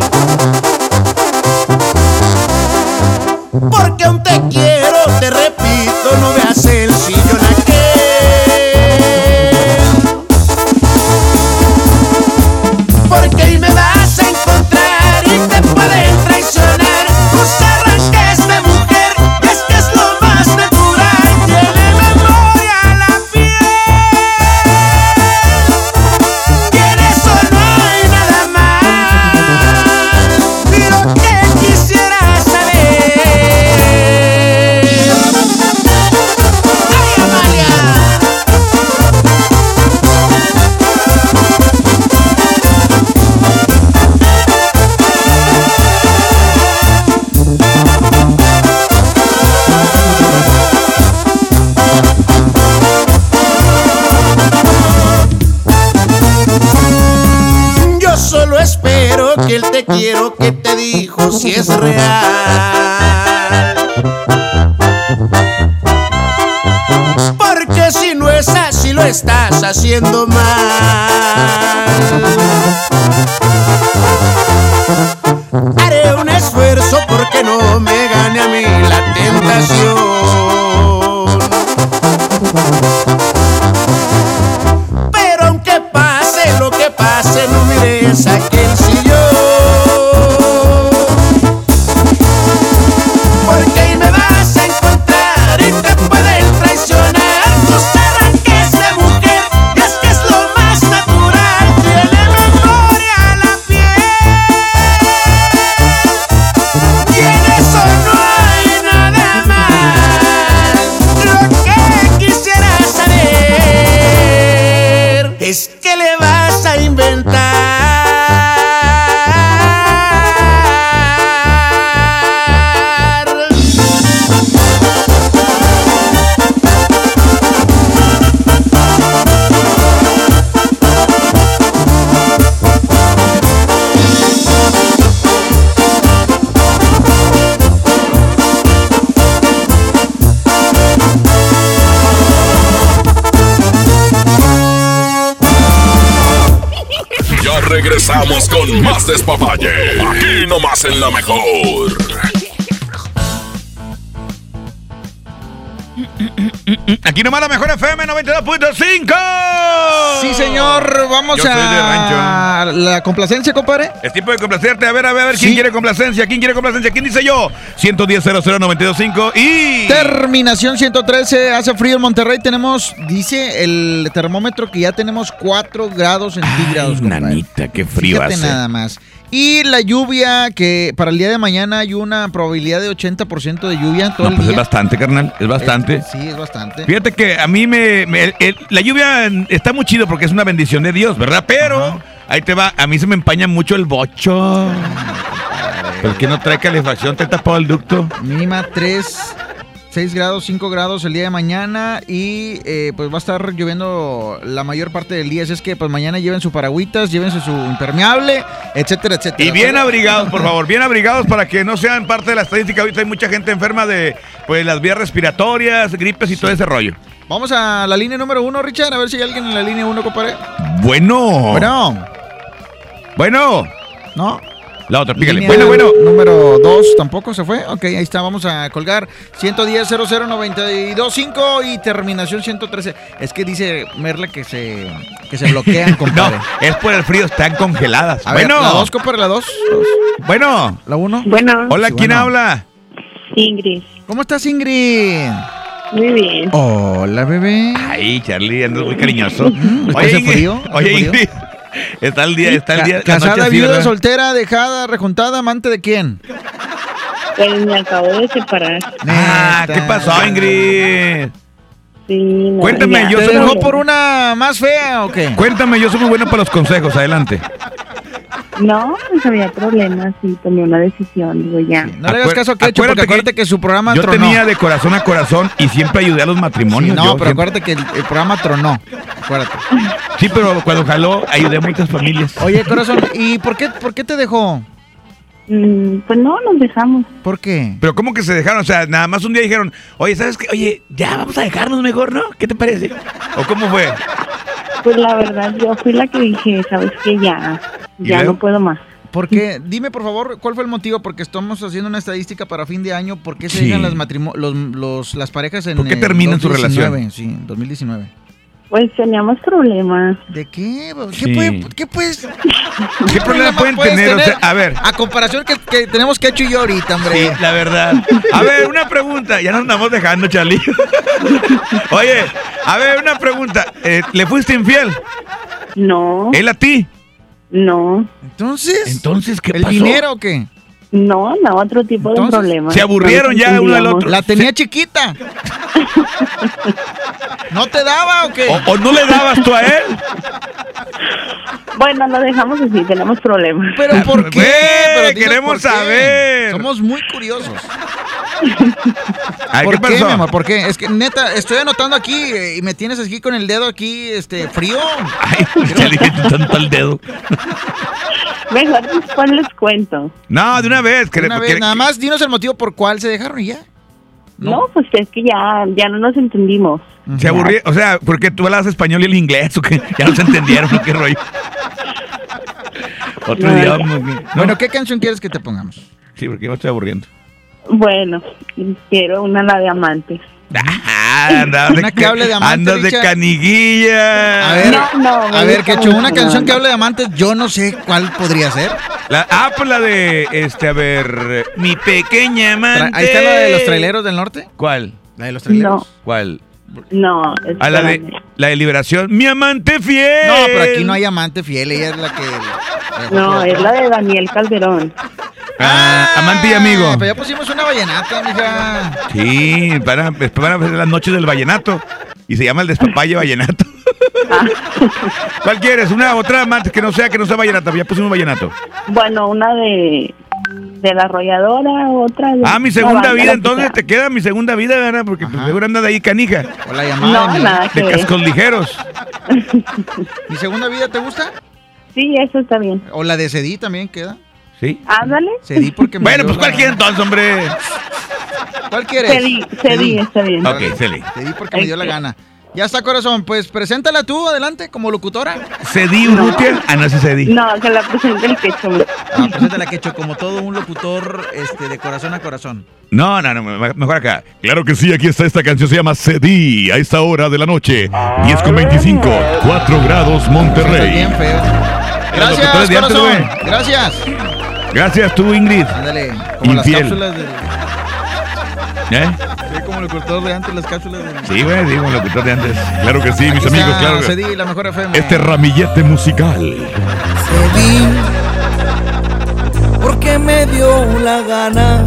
Porque aún te quiero, te si es real. Porque si no es así, lo estás haciendo mal. Regresamos con más despapalle. Aquí nomás en la mejor. Aquí nomás la mejor FM 92.5. Sí, señor. Vamos Yo soy de a la complacencia, compadre. Es tiempo de complacerte. A ver, a ver, a ver. ¿Quién Sí. quiere complacencia? ¿Quién quiere complacencia? ¿Quién dice yo? 110 00925 y... Terminación 113, hace frío en Monterrey. Tenemos, dice el termómetro que ya tenemos 4 grados centígrados. Nanita, qué frío Fíjate hace. nada más. Y la lluvia, que para el día de mañana hay una probabilidad de 80% de lluvia todo No, el pues es bastante, carnal. Es bastante. Este, sí, es bastante. Fíjate que a mí me, me- el- la lluvia está muy chido porque es una bendición de Dios, ¿verdad? Pero ahí te va, a mí se me empaña mucho el bocho. ¿Por qué no trae calefacción? ¿Te he tapado el ducto? Mínima 3, 6 grados, 5 grados el día de mañana y eh, pues va a estar lloviendo la mayor parte del día. Así es que pues mañana lleven su paragüitas, llévense su impermeable, etcétera, etcétera. Y bien abrigados, por favor, bien abrigados para que no sean parte de la estadística. Ahorita hay mucha gente enferma de pues las vías respiratorias, gripes y todo ese rollo. Vamos a la línea número uno, Richard, a ver si hay alguien en la línea uno, compadre. Bueno. Bueno. Bueno. No. La otra, pícale. Línea Bueno, bueno. Número 2 tampoco se fue. Ok, ahí está. Vamos a colgar 110 00925 y terminación 113. Es que dice Merle que se, que se bloquean, No, compadre. es por el frío, están congeladas. A ver, bueno. la 2, compadre, la 2. Bueno. La 1. Bueno. Hola, Sí, ¿quién bueno. habla? Ingrid. ¿Cómo estás, Ingrid? Muy bien. Hola, bebé. Ay, Charlie, andas muy cariñoso. ¿hace Ingrid, frío? ¿Hace Oye? Ingrid. Está el día, está el día. la Casada, así, viuda, ¿verdad? soltera, dejada, rejuntada, amante de quién? Pues me acabo de separar. Ah, ¿qué pasó, Ingrid? Sí, no, Cuéntame, ya. yo ¿Te soy dejó muy- por una más fea o qué? Cuéntame, yo soy muy bueno para los consejos. Adelante. No, pues había problemas y tomé una decisión. Digo, ya. No le hagas caso a porque acuérdate que acuérdate que su programa Yo tronó. tenía de corazón a corazón y siempre ayudé a los Sí, matrimonios. no, yo pero siempre- acuérdate que el, el programa tronó. Acuérdate. Sí, pero cuando jaló, ayudé a muchas familias. Oye, corazón, ¿y por qué, por qué te dejó? Mm, pues no, nos dejamos. ¿Por qué? Pero ¿cómo que se dejaron? O sea, nada más un día dijeron, oye, ¿sabes qué? Oye, ya vamos a dejarnos mejor, ¿no? ¿Qué te parece? ¿O cómo fue? Pues la verdad, yo fui la que dije, ¿sabes qué? Ya, ¿Y ya luego? no puedo más. ¿Por qué? Dime, por favor, ¿cuál fue el motivo? Porque estamos haciendo una estadística para fin de año. ¿Por qué se Sí. dejan las, matrimo- los, los- las parejas en ¿Por qué terminan su 2019? relación? Sí, en 2019. Pues teníamos problemas. ¿De qué? ¿Qué, Sí. puede, ¿Qué puedes? ¿Qué problema pueden tener? O sea, a ver. A comparación que, que tenemos Kecho y yo ahorita, hombre. Sí, la verdad. A ver, una pregunta. Ya nos andamos dejando, Charlie. Oye, a ver, una pregunta. Eh, ¿Le fuiste infiel? No, ¿Él a ti? No, Entonces, Entonces, ¿qué ¿el pasó? dinero o qué? no, no, otro tipo de problemas. se aburrieron No ya uno al otro. La tenía chiquita. ¿No te daba o qué? ¿O, o no le dabas tú a él? Bueno, lo dejamos así, tenemos problemas. ¿Pero por qué? Pero queremos por qué. saber. Somos muy curiosos. Ay, ¿Por ¿Qué qué, mi amor? ¿Por qué? Es que neta, estoy anotando aquí eh, y me tienes aquí con el dedo aquí, este, frío. Ay, Charlie, tanto el dedo. Mejor después les cuento. No, de una vez. De que- una que- vez, nada más dinos el motivo por cuál se dejaron y ya. No, pues es que ya, ya no nos entendimos. Se aburría, o sea, porque tú hablas español y el inglés, o que ya no se entendieron, qué rollo. Otro No, idioma. Bueno, ¿qué canción quieres que te pongamos? Sí, porque yo me estoy aburriendo. Bueno, quiero una la de amantes. Ah, andas Una que hable de amantes, Andas de caniguilla. A ver, No, no, a ver, que hecho una canción que hable de amantes, yo no sé cuál podría ser. La- ah, pues la de, este, a ver, mi pequeña amante. Ahí está la de los traileros del norte. ¿Cuál? La de los traileros. ¿Cuál? No, Ah, la de, la de liberación. Mi amante fiel. No, pero aquí no hay amante fiel, ella es la que... No, es la de Daniel Calderón. Ah, amante y amigo. Pero ya pusimos una vallenata, mija. Sí, para, van a ver las noches del vallenato. Y se llama el despapalle vallenato. Ah. ¿Cuál quieres? ¿Una otra amante que no sea que no sea vallenato? Ya pusimos vallenato. Bueno, una de, de la arrolladora, otra de... Ah, mi la segunda vida, entonces te queda mi segunda vida, ¿verdad? Porque pues, seguro andas de ahí canija. O la No, llamada de, nada que De ver. cascos ligeros. mi, ¿Mi segunda vida te gusta? Sí, eso está bien. O la de Cedí también queda. ¿Sí? Ándale. Cedí porque me Bueno, pues la- ¿cuál quieres entonces, hombre? ¿Cuál quieres? Cedí, cedí, está bien. Ok, Celi. Cedí porque me dio la gana. Ya está, corazón. Pues preséntala tú, adelante, como locutora. ¿Cedí Urrutia? Ah, no, sí cedí. No, que la presente el quecho. Ah, preséntala, que hecho como todo un locutor este, de corazón a corazón. No, no, no, me- mejor acá. Claro que sí, aquí está esta canción, se llama Cedí, a esta hora de la noche. 10 con 25, 4 grados Monterrey. bien feo. Gracias, corazón. Gracias. Gracias tú, Ingrid. Ándale, como las Infiel. cápsulas del... ¿Eh? Sí, como el locutor de antes, las cápsulas del... Sí, güey, digo, el locutor de antes. Claro que sí, mis Aquí amigos, claro. que- Cedí, la mejor FM. Este ramillete musical. porque me dio la gana,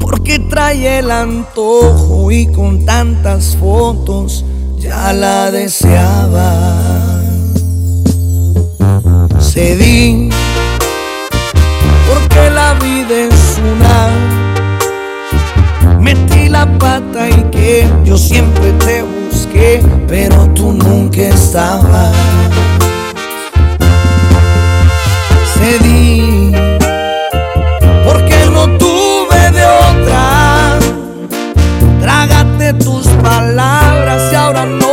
porque trae el antojo y con tantas fotos ya la deseaba. Cedí porque la vida es una. Metí la pata y que yo siempre te busqué, pero tú nunca estabas cedí porque no tuve de otra. Trágate tus palabras y ahora no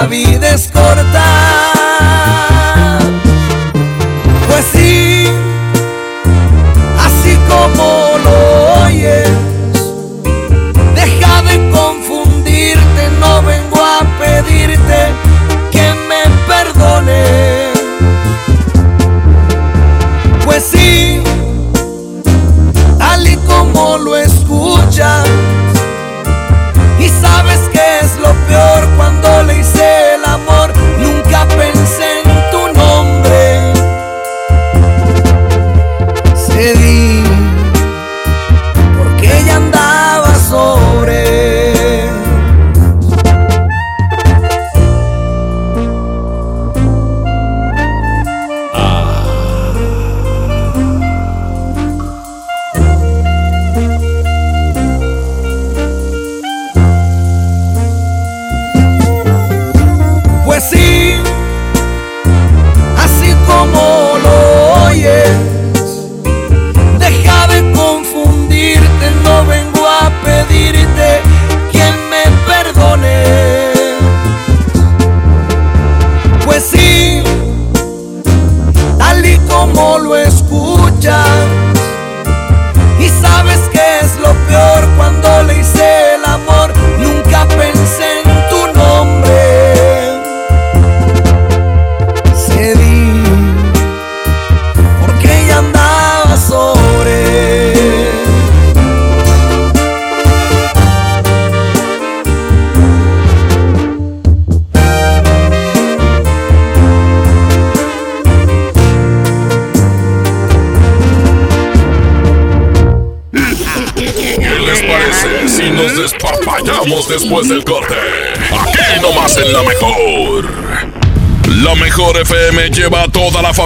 la vida es corta.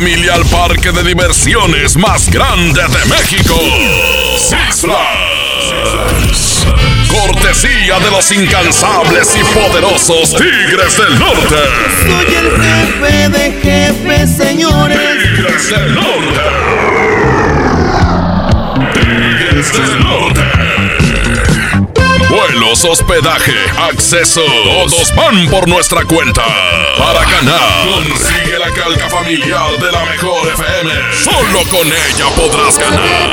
Familia al parque de diversiones más grande de México. Six Flags. Cortesía de los incansables y poderosos Tigres del Norte. Soy el jefe de jefes, señores. Tigres del Norte. Tigres del Norte. Vuelos, hospedaje, acceso. Todos van por nuestra cuenta. Para ganar, calca familiar de la mejor FM. Solo con ella podrás ganar.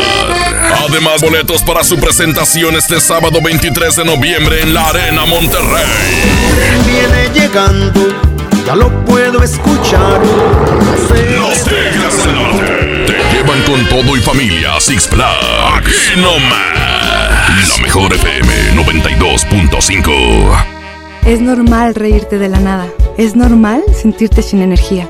Además, boletos para su presentación este sábado 23 de noviembre en la Arena Monterrey. Viene llegando, ya lo puedo escuchar. Los Tigres del Norte te llevan con todo y familia a Six Flags. Aquí nomás. La mejor FM 92.5. Es normal reírte de la nada. Es normal sentirte sin energía.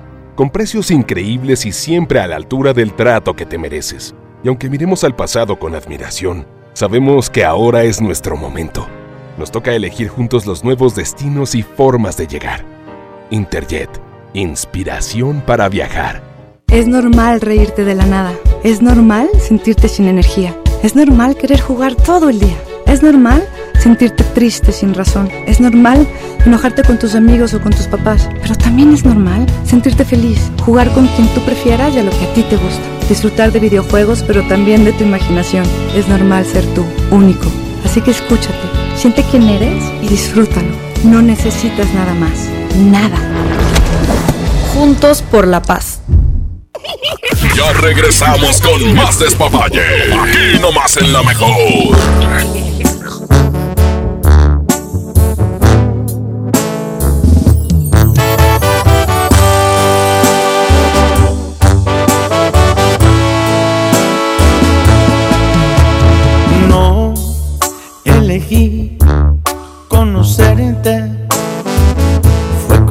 con precios increíbles y siempre a la altura del trato que te mereces. Y aunque miremos al pasado con admiración, sabemos que ahora es nuestro momento. Nos toca elegir juntos los nuevos destinos y formas de llegar. Interjet, inspiración para viajar. Es normal reírte de la nada. Es normal sentirte sin energía. Es normal querer jugar todo el día. Es normal sentirte triste sin razón. Es normal enojarte con tus amigos o con tus papás. Pero también es normal sentirte feliz, jugar con quien tú prefieras y a lo que a ti te gusta. Disfrutar de videojuegos, pero también de tu imaginación. Es normal ser tú, único. Así que escúchate, siente quién eres y disfrútalo. No necesitas nada más. Nada. Juntos por la paz. Ya regresamos con más despapalle. Aquí nomás en la mejor.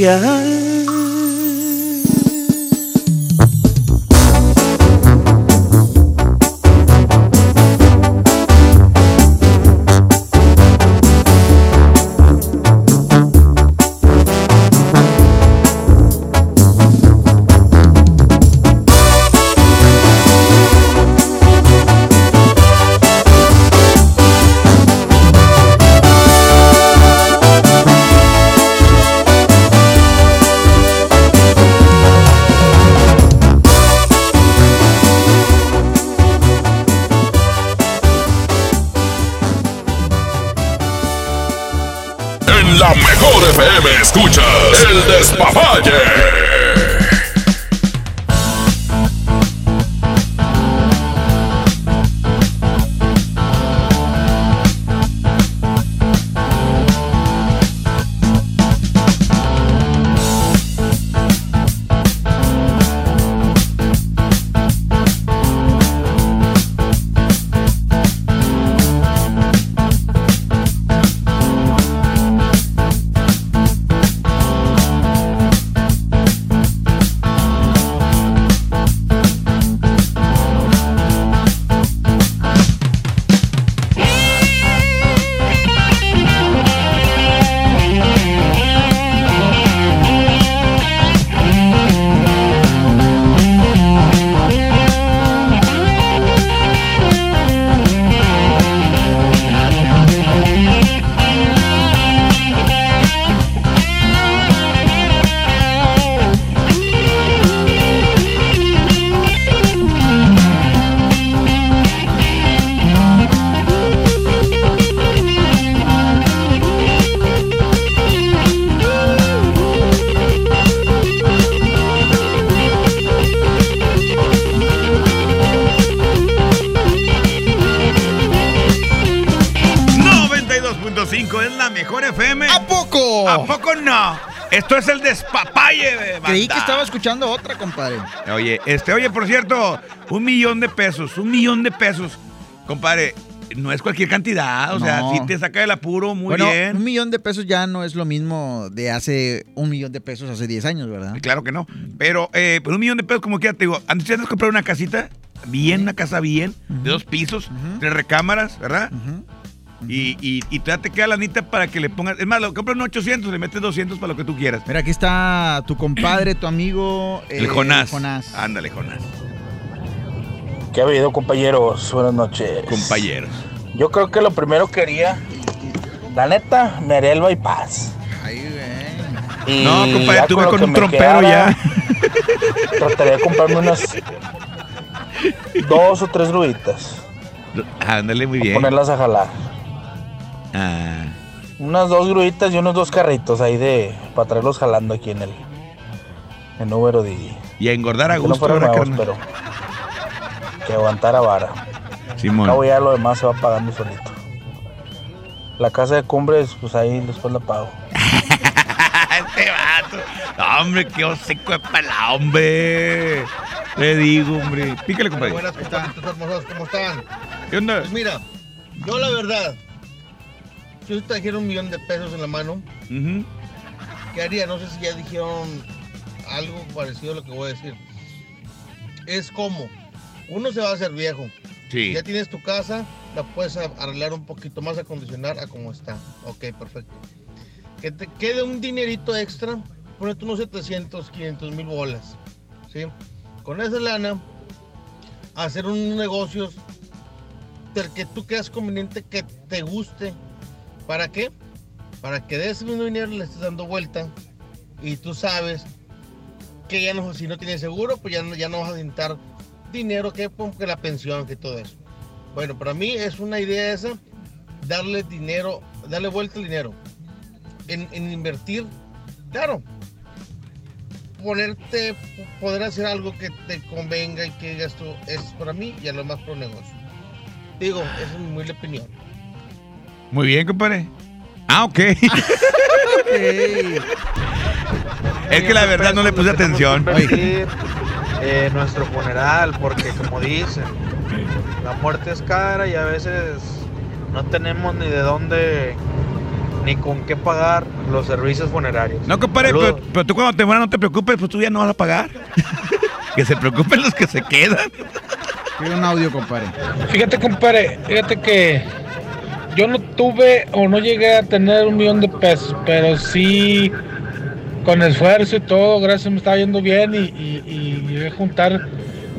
Es escuchas el despapalle. Escuchando otra, compadre. Oye, este, oye, por cierto, un millón de pesos, un millón de pesos. Compadre, no es cualquier cantidad, o sea, si te saca del apuro, muy bueno, bien. un millón de pesos ya no es lo mismo de hace un millón de pesos hace 10 años, ¿verdad? Claro que no. Pero, eh, pero un millón de pesos, como quiera, te digo, antes de comprar una casita, bien, una casa bien, de dos pisos, tres recámaras, ¿verdad? Y, y, y todavía te queda la nita para que le pongas. Es más, lo compras un 800, le metes 200 para lo que tú quieras. Mira, aquí está tu compadre, tu amigo. El eh, Jonás. Jonás. Ándale, Jonás. ¿Qué ha habido, compañeros? Buenas noches. Compañeros. Yo creo que lo primero que haría, la neta, me haría el bypass. Y No, compadre, ya tú con que un trompero quedara, Trataría de comprarme unas dos o tres gruitas. Ándale, muy bien. Ponerlas a jalar. Ah. Unas dos gruitas y unos dos carritos ahí de. para traerlos jalando aquí en el. En Uber Didi. Y a engordar a no gusto, pero. Que aguantara vara. Simón. Acabo ya lo demás se va pagando solito. La casa de cumbres, pues ahí después la pago. este vato. No, hombre, qué hocico de pala, hombre. Le digo, hombre. Pícale, compadre. Buenas, compadritos hermosos, ¿cómo están? ¿Qué onda? Pues mira, yo la verdad, si yo trajera un millón de pesos en la mano. ¿qué haría? No sé si ya dijeron algo parecido a lo que voy a decir. Es como, uno se va a hacer viejo. Sí. Ya tienes tu casa, la puedes arreglar un poquito más, acondicionar a como está. Ok, perfecto. Que te quede un dinerito extra, ponete unos 700, 500 mil bolas. ¿sí? Con esa lana, hacer un negocio del que tú creas conveniente que te guste. ¿Para qué? Para que de ese mismo dinero le estés dando vuelta y tú sabes que ya no, si no tienes seguro, pues ya no, ya no vas a necesitar dinero que, pues, que la pensión, que todo eso. Bueno, para mí es una idea esa, darle dinero, darle vuelta al dinero. En, invertir, claro, ponerte, poder hacer algo que te convenga y que digas tú, es para mí y a lo más pro negocio. Digo, esa es mi opinión. Muy bien, compadre. Ah, ok. es que la verdad no le puse atención. eh, nuestro funeral, porque como dicen, la muerte es cara y a veces no tenemos ni de dónde ni con qué pagar los servicios funerarios. No, compadre, pero, pero tú cuando te mueras no te preocupes, pues tú ya no vas a pagar. que se preocupen los que se quedan. Quiero un audio, compadre. Fíjate, compadre, fíjate que yo no tuve o no llegué a tener un millón de pesos, pero sí con esfuerzo y todo, gracias, me estaba yendo bien y, y- llegué a juntar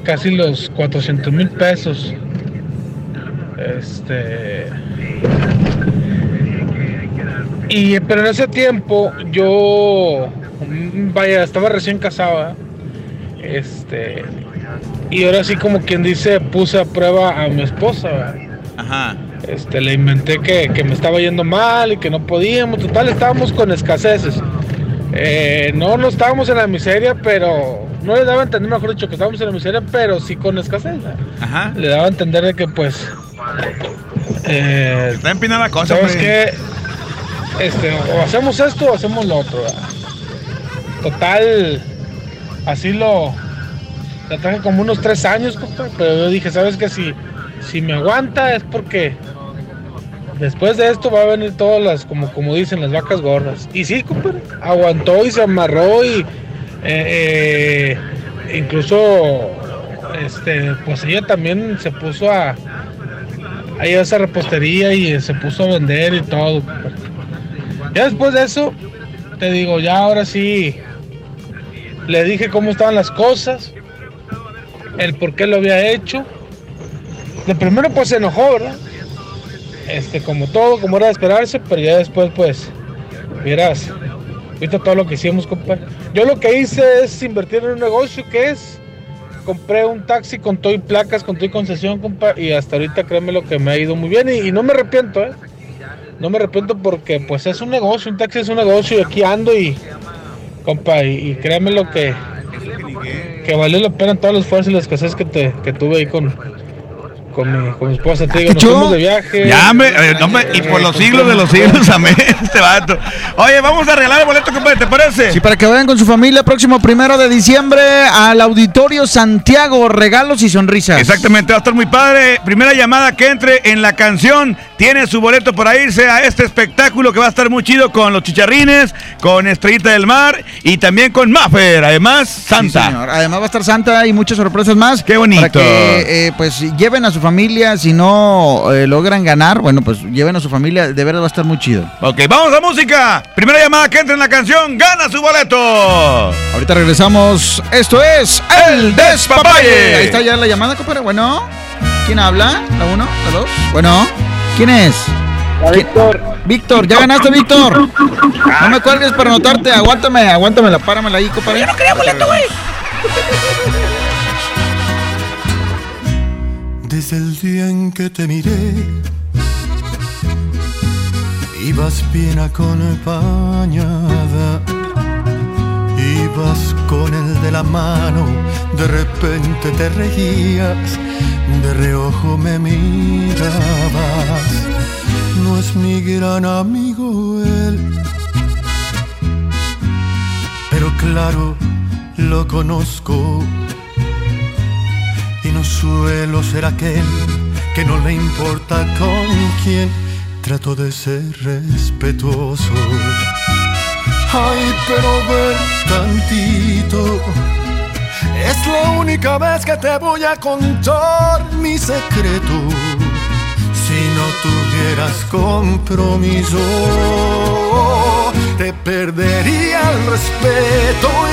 casi los 400 mil pesos. Este. Y, pero en ese tiempo yo, mm, vaya, estaba recién casada. Este. Y ahora sí, como quien dice, puse a prueba a mi esposa. ¿verdad? Ajá. Este, le inventé que, que me estaba yendo mal y que no podíamos. Total, estábamos con escaseces. Eh, no, no estábamos en la miseria, pero no le daba a entender, mejor dicho, que estábamos en la miseria, pero sí con escasez. Ajá. Le daba a entender de que, pues. Eh, Está empinada la cosa, ¿Sabes qué? Este, o hacemos esto o hacemos lo otro. ¿verdad? Total, así lo. La traje como unos tres años, pero yo dije, ¿sabes qué? Si, si me aguanta es porque después de esto va a venir todas las, como, como dicen, las vacas gordas. Y sí, aguantó y se amarró y eh, eh, incluso, este, pues ella también se puso a, a ir a esa repostería y se puso a vender y todo. Ya después de eso, te digo, ya ahora sí, le dije cómo estaban las cosas, el por qué lo había hecho. De primero pues se enojó, ¿verdad? Este, como todo, como era de esperarse, pero ya después pues, vieras, viste todo lo que hicimos, compadre. Yo lo que hice es invertir en un negocio que es, compré un taxi con todo y placas, con todo y concesión, compa, y hasta ahorita créeme lo que me ha ido muy bien y, no me arrepiento, ¿eh? No me arrepiento porque pues es un negocio, un taxi es un negocio y aquí ando y, compa, y, y créeme lo que, que valió la pena todo el esfuerzo y la escasez que, te, que tuve ahí con, con, mi, con mi esposa. Te digo, nos ¿Qué fuimos show? de viaje. Ya, hombre, eh, no, y por los siglos de los siglos, amén, este vato. Oye, vamos a regalar el boleto, compadre, ¿te parece? Sí, para que vayan con su familia próximo primero de diciembre al Auditorio Santiago, regalos y sonrisas. Exactamente, va a estar muy padre. Primera llamada que entre en la canción tiene su boleto para irse a este espectáculo que va a estar muy chido con los chicharrines, con Estrellita del Mar y también con Maffer. Además, Santa. Sí, señor. Además va a estar Santa y muchas sorpresas más. Qué bonito. Para que eh, pues lleven a su familia, si no eh, logran ganar, bueno, pues lleven a su familia, de verdad va a estar muy chido. Ok, vamos a música. Primera llamada que entre en la canción, gana su boleto. Ahorita regresamos. Esto es El Despapalle. Ahí está ya la llamada, compadre. Bueno, ¿quién habla? ¿La uno? ¿La dos? Bueno, ¿quién es? Víctor. Víctor, ya ganaste, Víctor. No me cuelgues para anotarte. Aguántame, aguántamela, páramela ahí, compadre. Yo no quería boleto, güey. Desde el día en que te miré, ibas bien acompañada, ibas con el de la mano, de repente te reías, de reojo me mirabas. No es mi gran amigo él, pero claro, lo conozco y no suelo ser aquel que no le importa con quién trato de ser respetuoso. Ay, pero ver tantito. Es la única vez que te voy a contar mi secreto. Si no tuvieras compromiso, te perdería el respeto.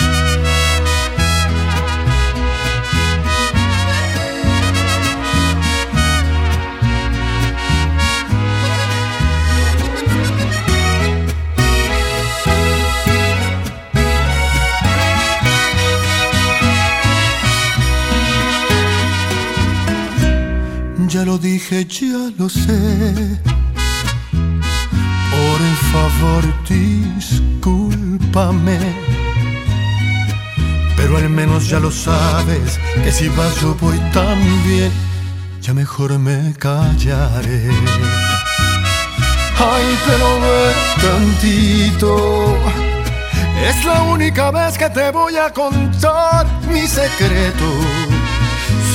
Ya lo dije, ya lo sé. Por favor, discúlpame. Pero al menos ya lo sabes, que si vas yo voy también. Ya mejor me callaré. Ay, pero ve tantito. Es la única vez que te voy a contar mi secreto.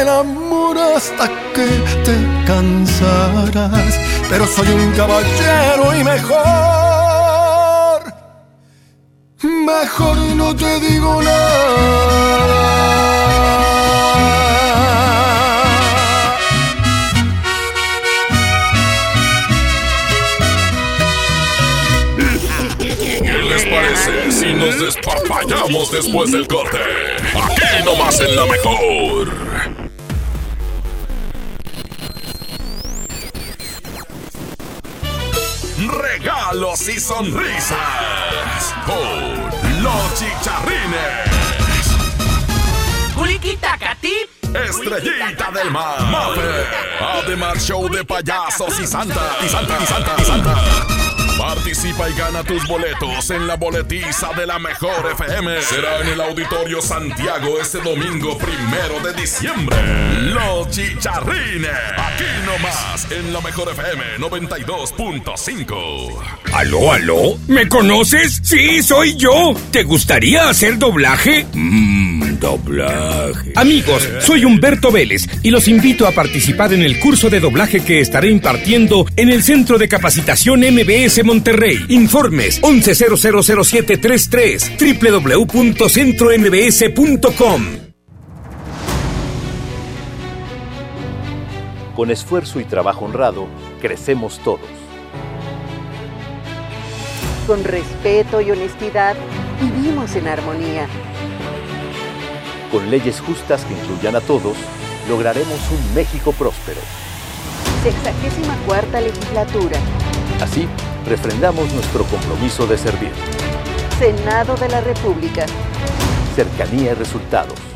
El amor hasta que te cansarás. Pero soy un caballero y mejor, mejor no te digo nada. ¿Qué les parece si nos despapallamos después del corte? Aquí nomás en la mejor. Regalos y sonrisas con los chicharrines. Estrellita del mar. Además, show de payasos y santa. Y santa, y santa, y santa. Participa y gana tus boletos en la boletiza de la mejor FM. Será en el Auditorio Santiago este domingo primero de diciembre. Los chicharrines. Aquí nomás en la mejor FM 92.5. ¿Aló, aló? ¿Me conoces? Sí, soy yo. ¿Te gustaría hacer doblaje? Mmm, doblaje. Amigos, soy Humberto Vélez y los invito a participar en el curso de doblaje que estaré impartiendo en el Centro de Capacitación MBS Monterrey. Informes 11000733 www.centrombs.com. Con esfuerzo y trabajo honrado, crecemos todos. Con respeto y honestidad, vivimos en armonía. Con leyes justas que incluyan a todos, lograremos un México próspero. Sexagésima cuarta legislatura. Así, refrendamos nuestro compromiso de servir. Senado de la República. Cercanía y resultados.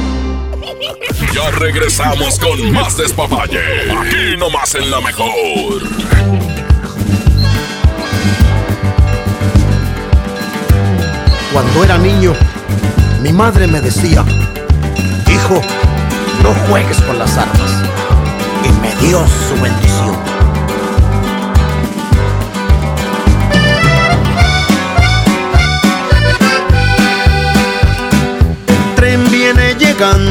Ya regresamos con más despapalle. Aquí nomás en la mejor. Cuando era niño, mi madre me decía, hijo, no juegues con las armas. Y me dio su bendición. Tren viene llegando,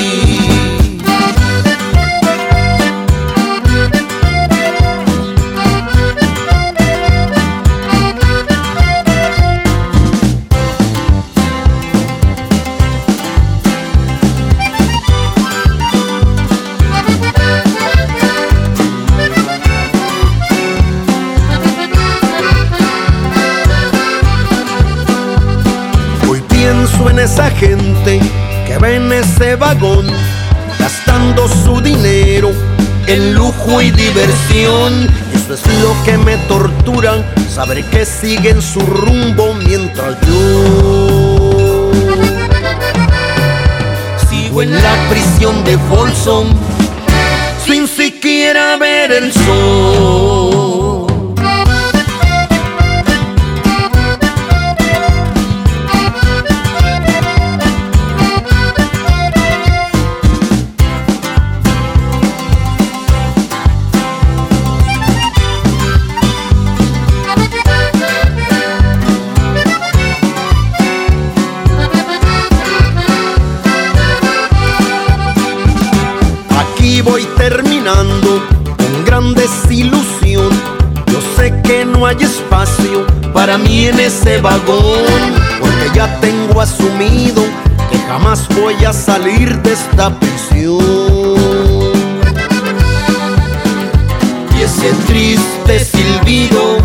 Vagón, gastando su dinero en lujo y diversión. Eso es lo que me tortura, saber que siguen su rumbo mientras yo sigo en la prisión de Folsom sin siquiera ver el sol. Con gran desilusión. Yo sé que no hay espacio para mí en ese vagón, porque ya tengo asumido que jamás voy a salir de esta prisión. Y ese triste silbido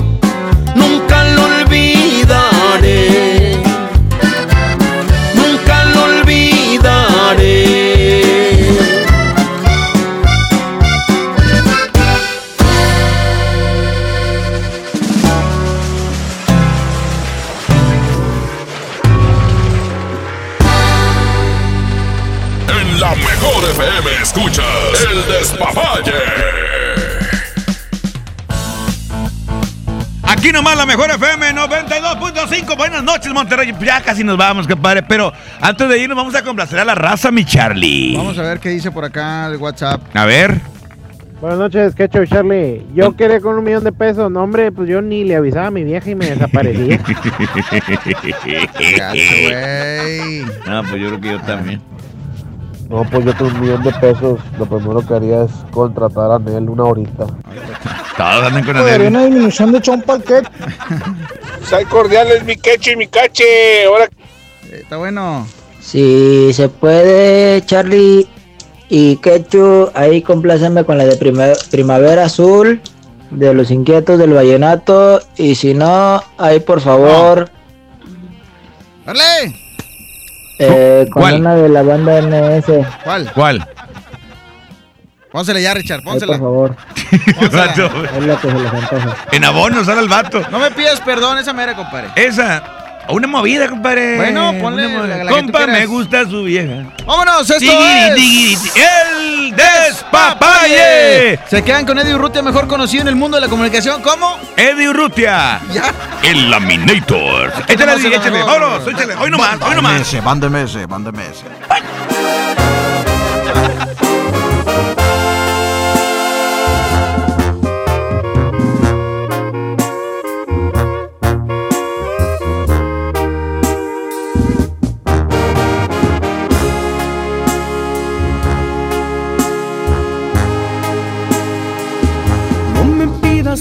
Aquí nomás la mejor FM 92.5. Buenas noches, Monterrey. Ya casi nos vamos, compadre. Pero antes de irnos, vamos a complacer a la raza, mi Charlie. Vamos a ver qué dice por acá el WhatsApp. A ver. Buenas noches, ¿qué Charlie? Yo quería con un millón de pesos. No, hombre, pues yo ni le avisaba a mi vieja y me desaparecía. No, pues yo creo que yo también. No, pues yo con un millón de pesos, lo primero que haría es contratar a Nel una horita. Todos andan con Podría una disminución de chompa ¿qué? Sal cordiales, mi queche y mi cache. Ahora Está bueno. Si se puede, Charlie y Quechu, ahí complácenme con la de prima- Primavera Azul, de los inquietos del vallenato. Y si no, ahí por favor, ¡Dale! eh, con ¿Cuál? una de la banda MS. ¿Cuál? ¿Cuál? Pónsela ya, Richard, Ahí, pónsela. por favor. Vato. Es la que se les antoja. En abono sale el vato. No me pidas perdón, esa mera, compadre. Esa. Una movida, compadre. Bueno, ponle Una movida. la- la que tú Compa, me gusta su vieja. ¡Vámonos! ¡Esto Tigiri, es... tigiri, ti- ¡El Despapalle! Se quedan con Eddie Urrutia, mejor conocido en el mundo de la comunicación como... Eddie Urrutia. Ya. El Laminator. Échale, échale. Vámonos, échale. Hoy nomás, hoy nomás. Van de meses, van de meses.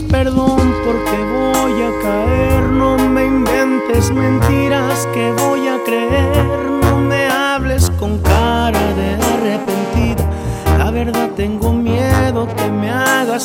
Perdón porque voy a caer, no me inventes mentiras que voy a creer, no me hables con cara de arrepentida, la verdad tengo miedo que me hagas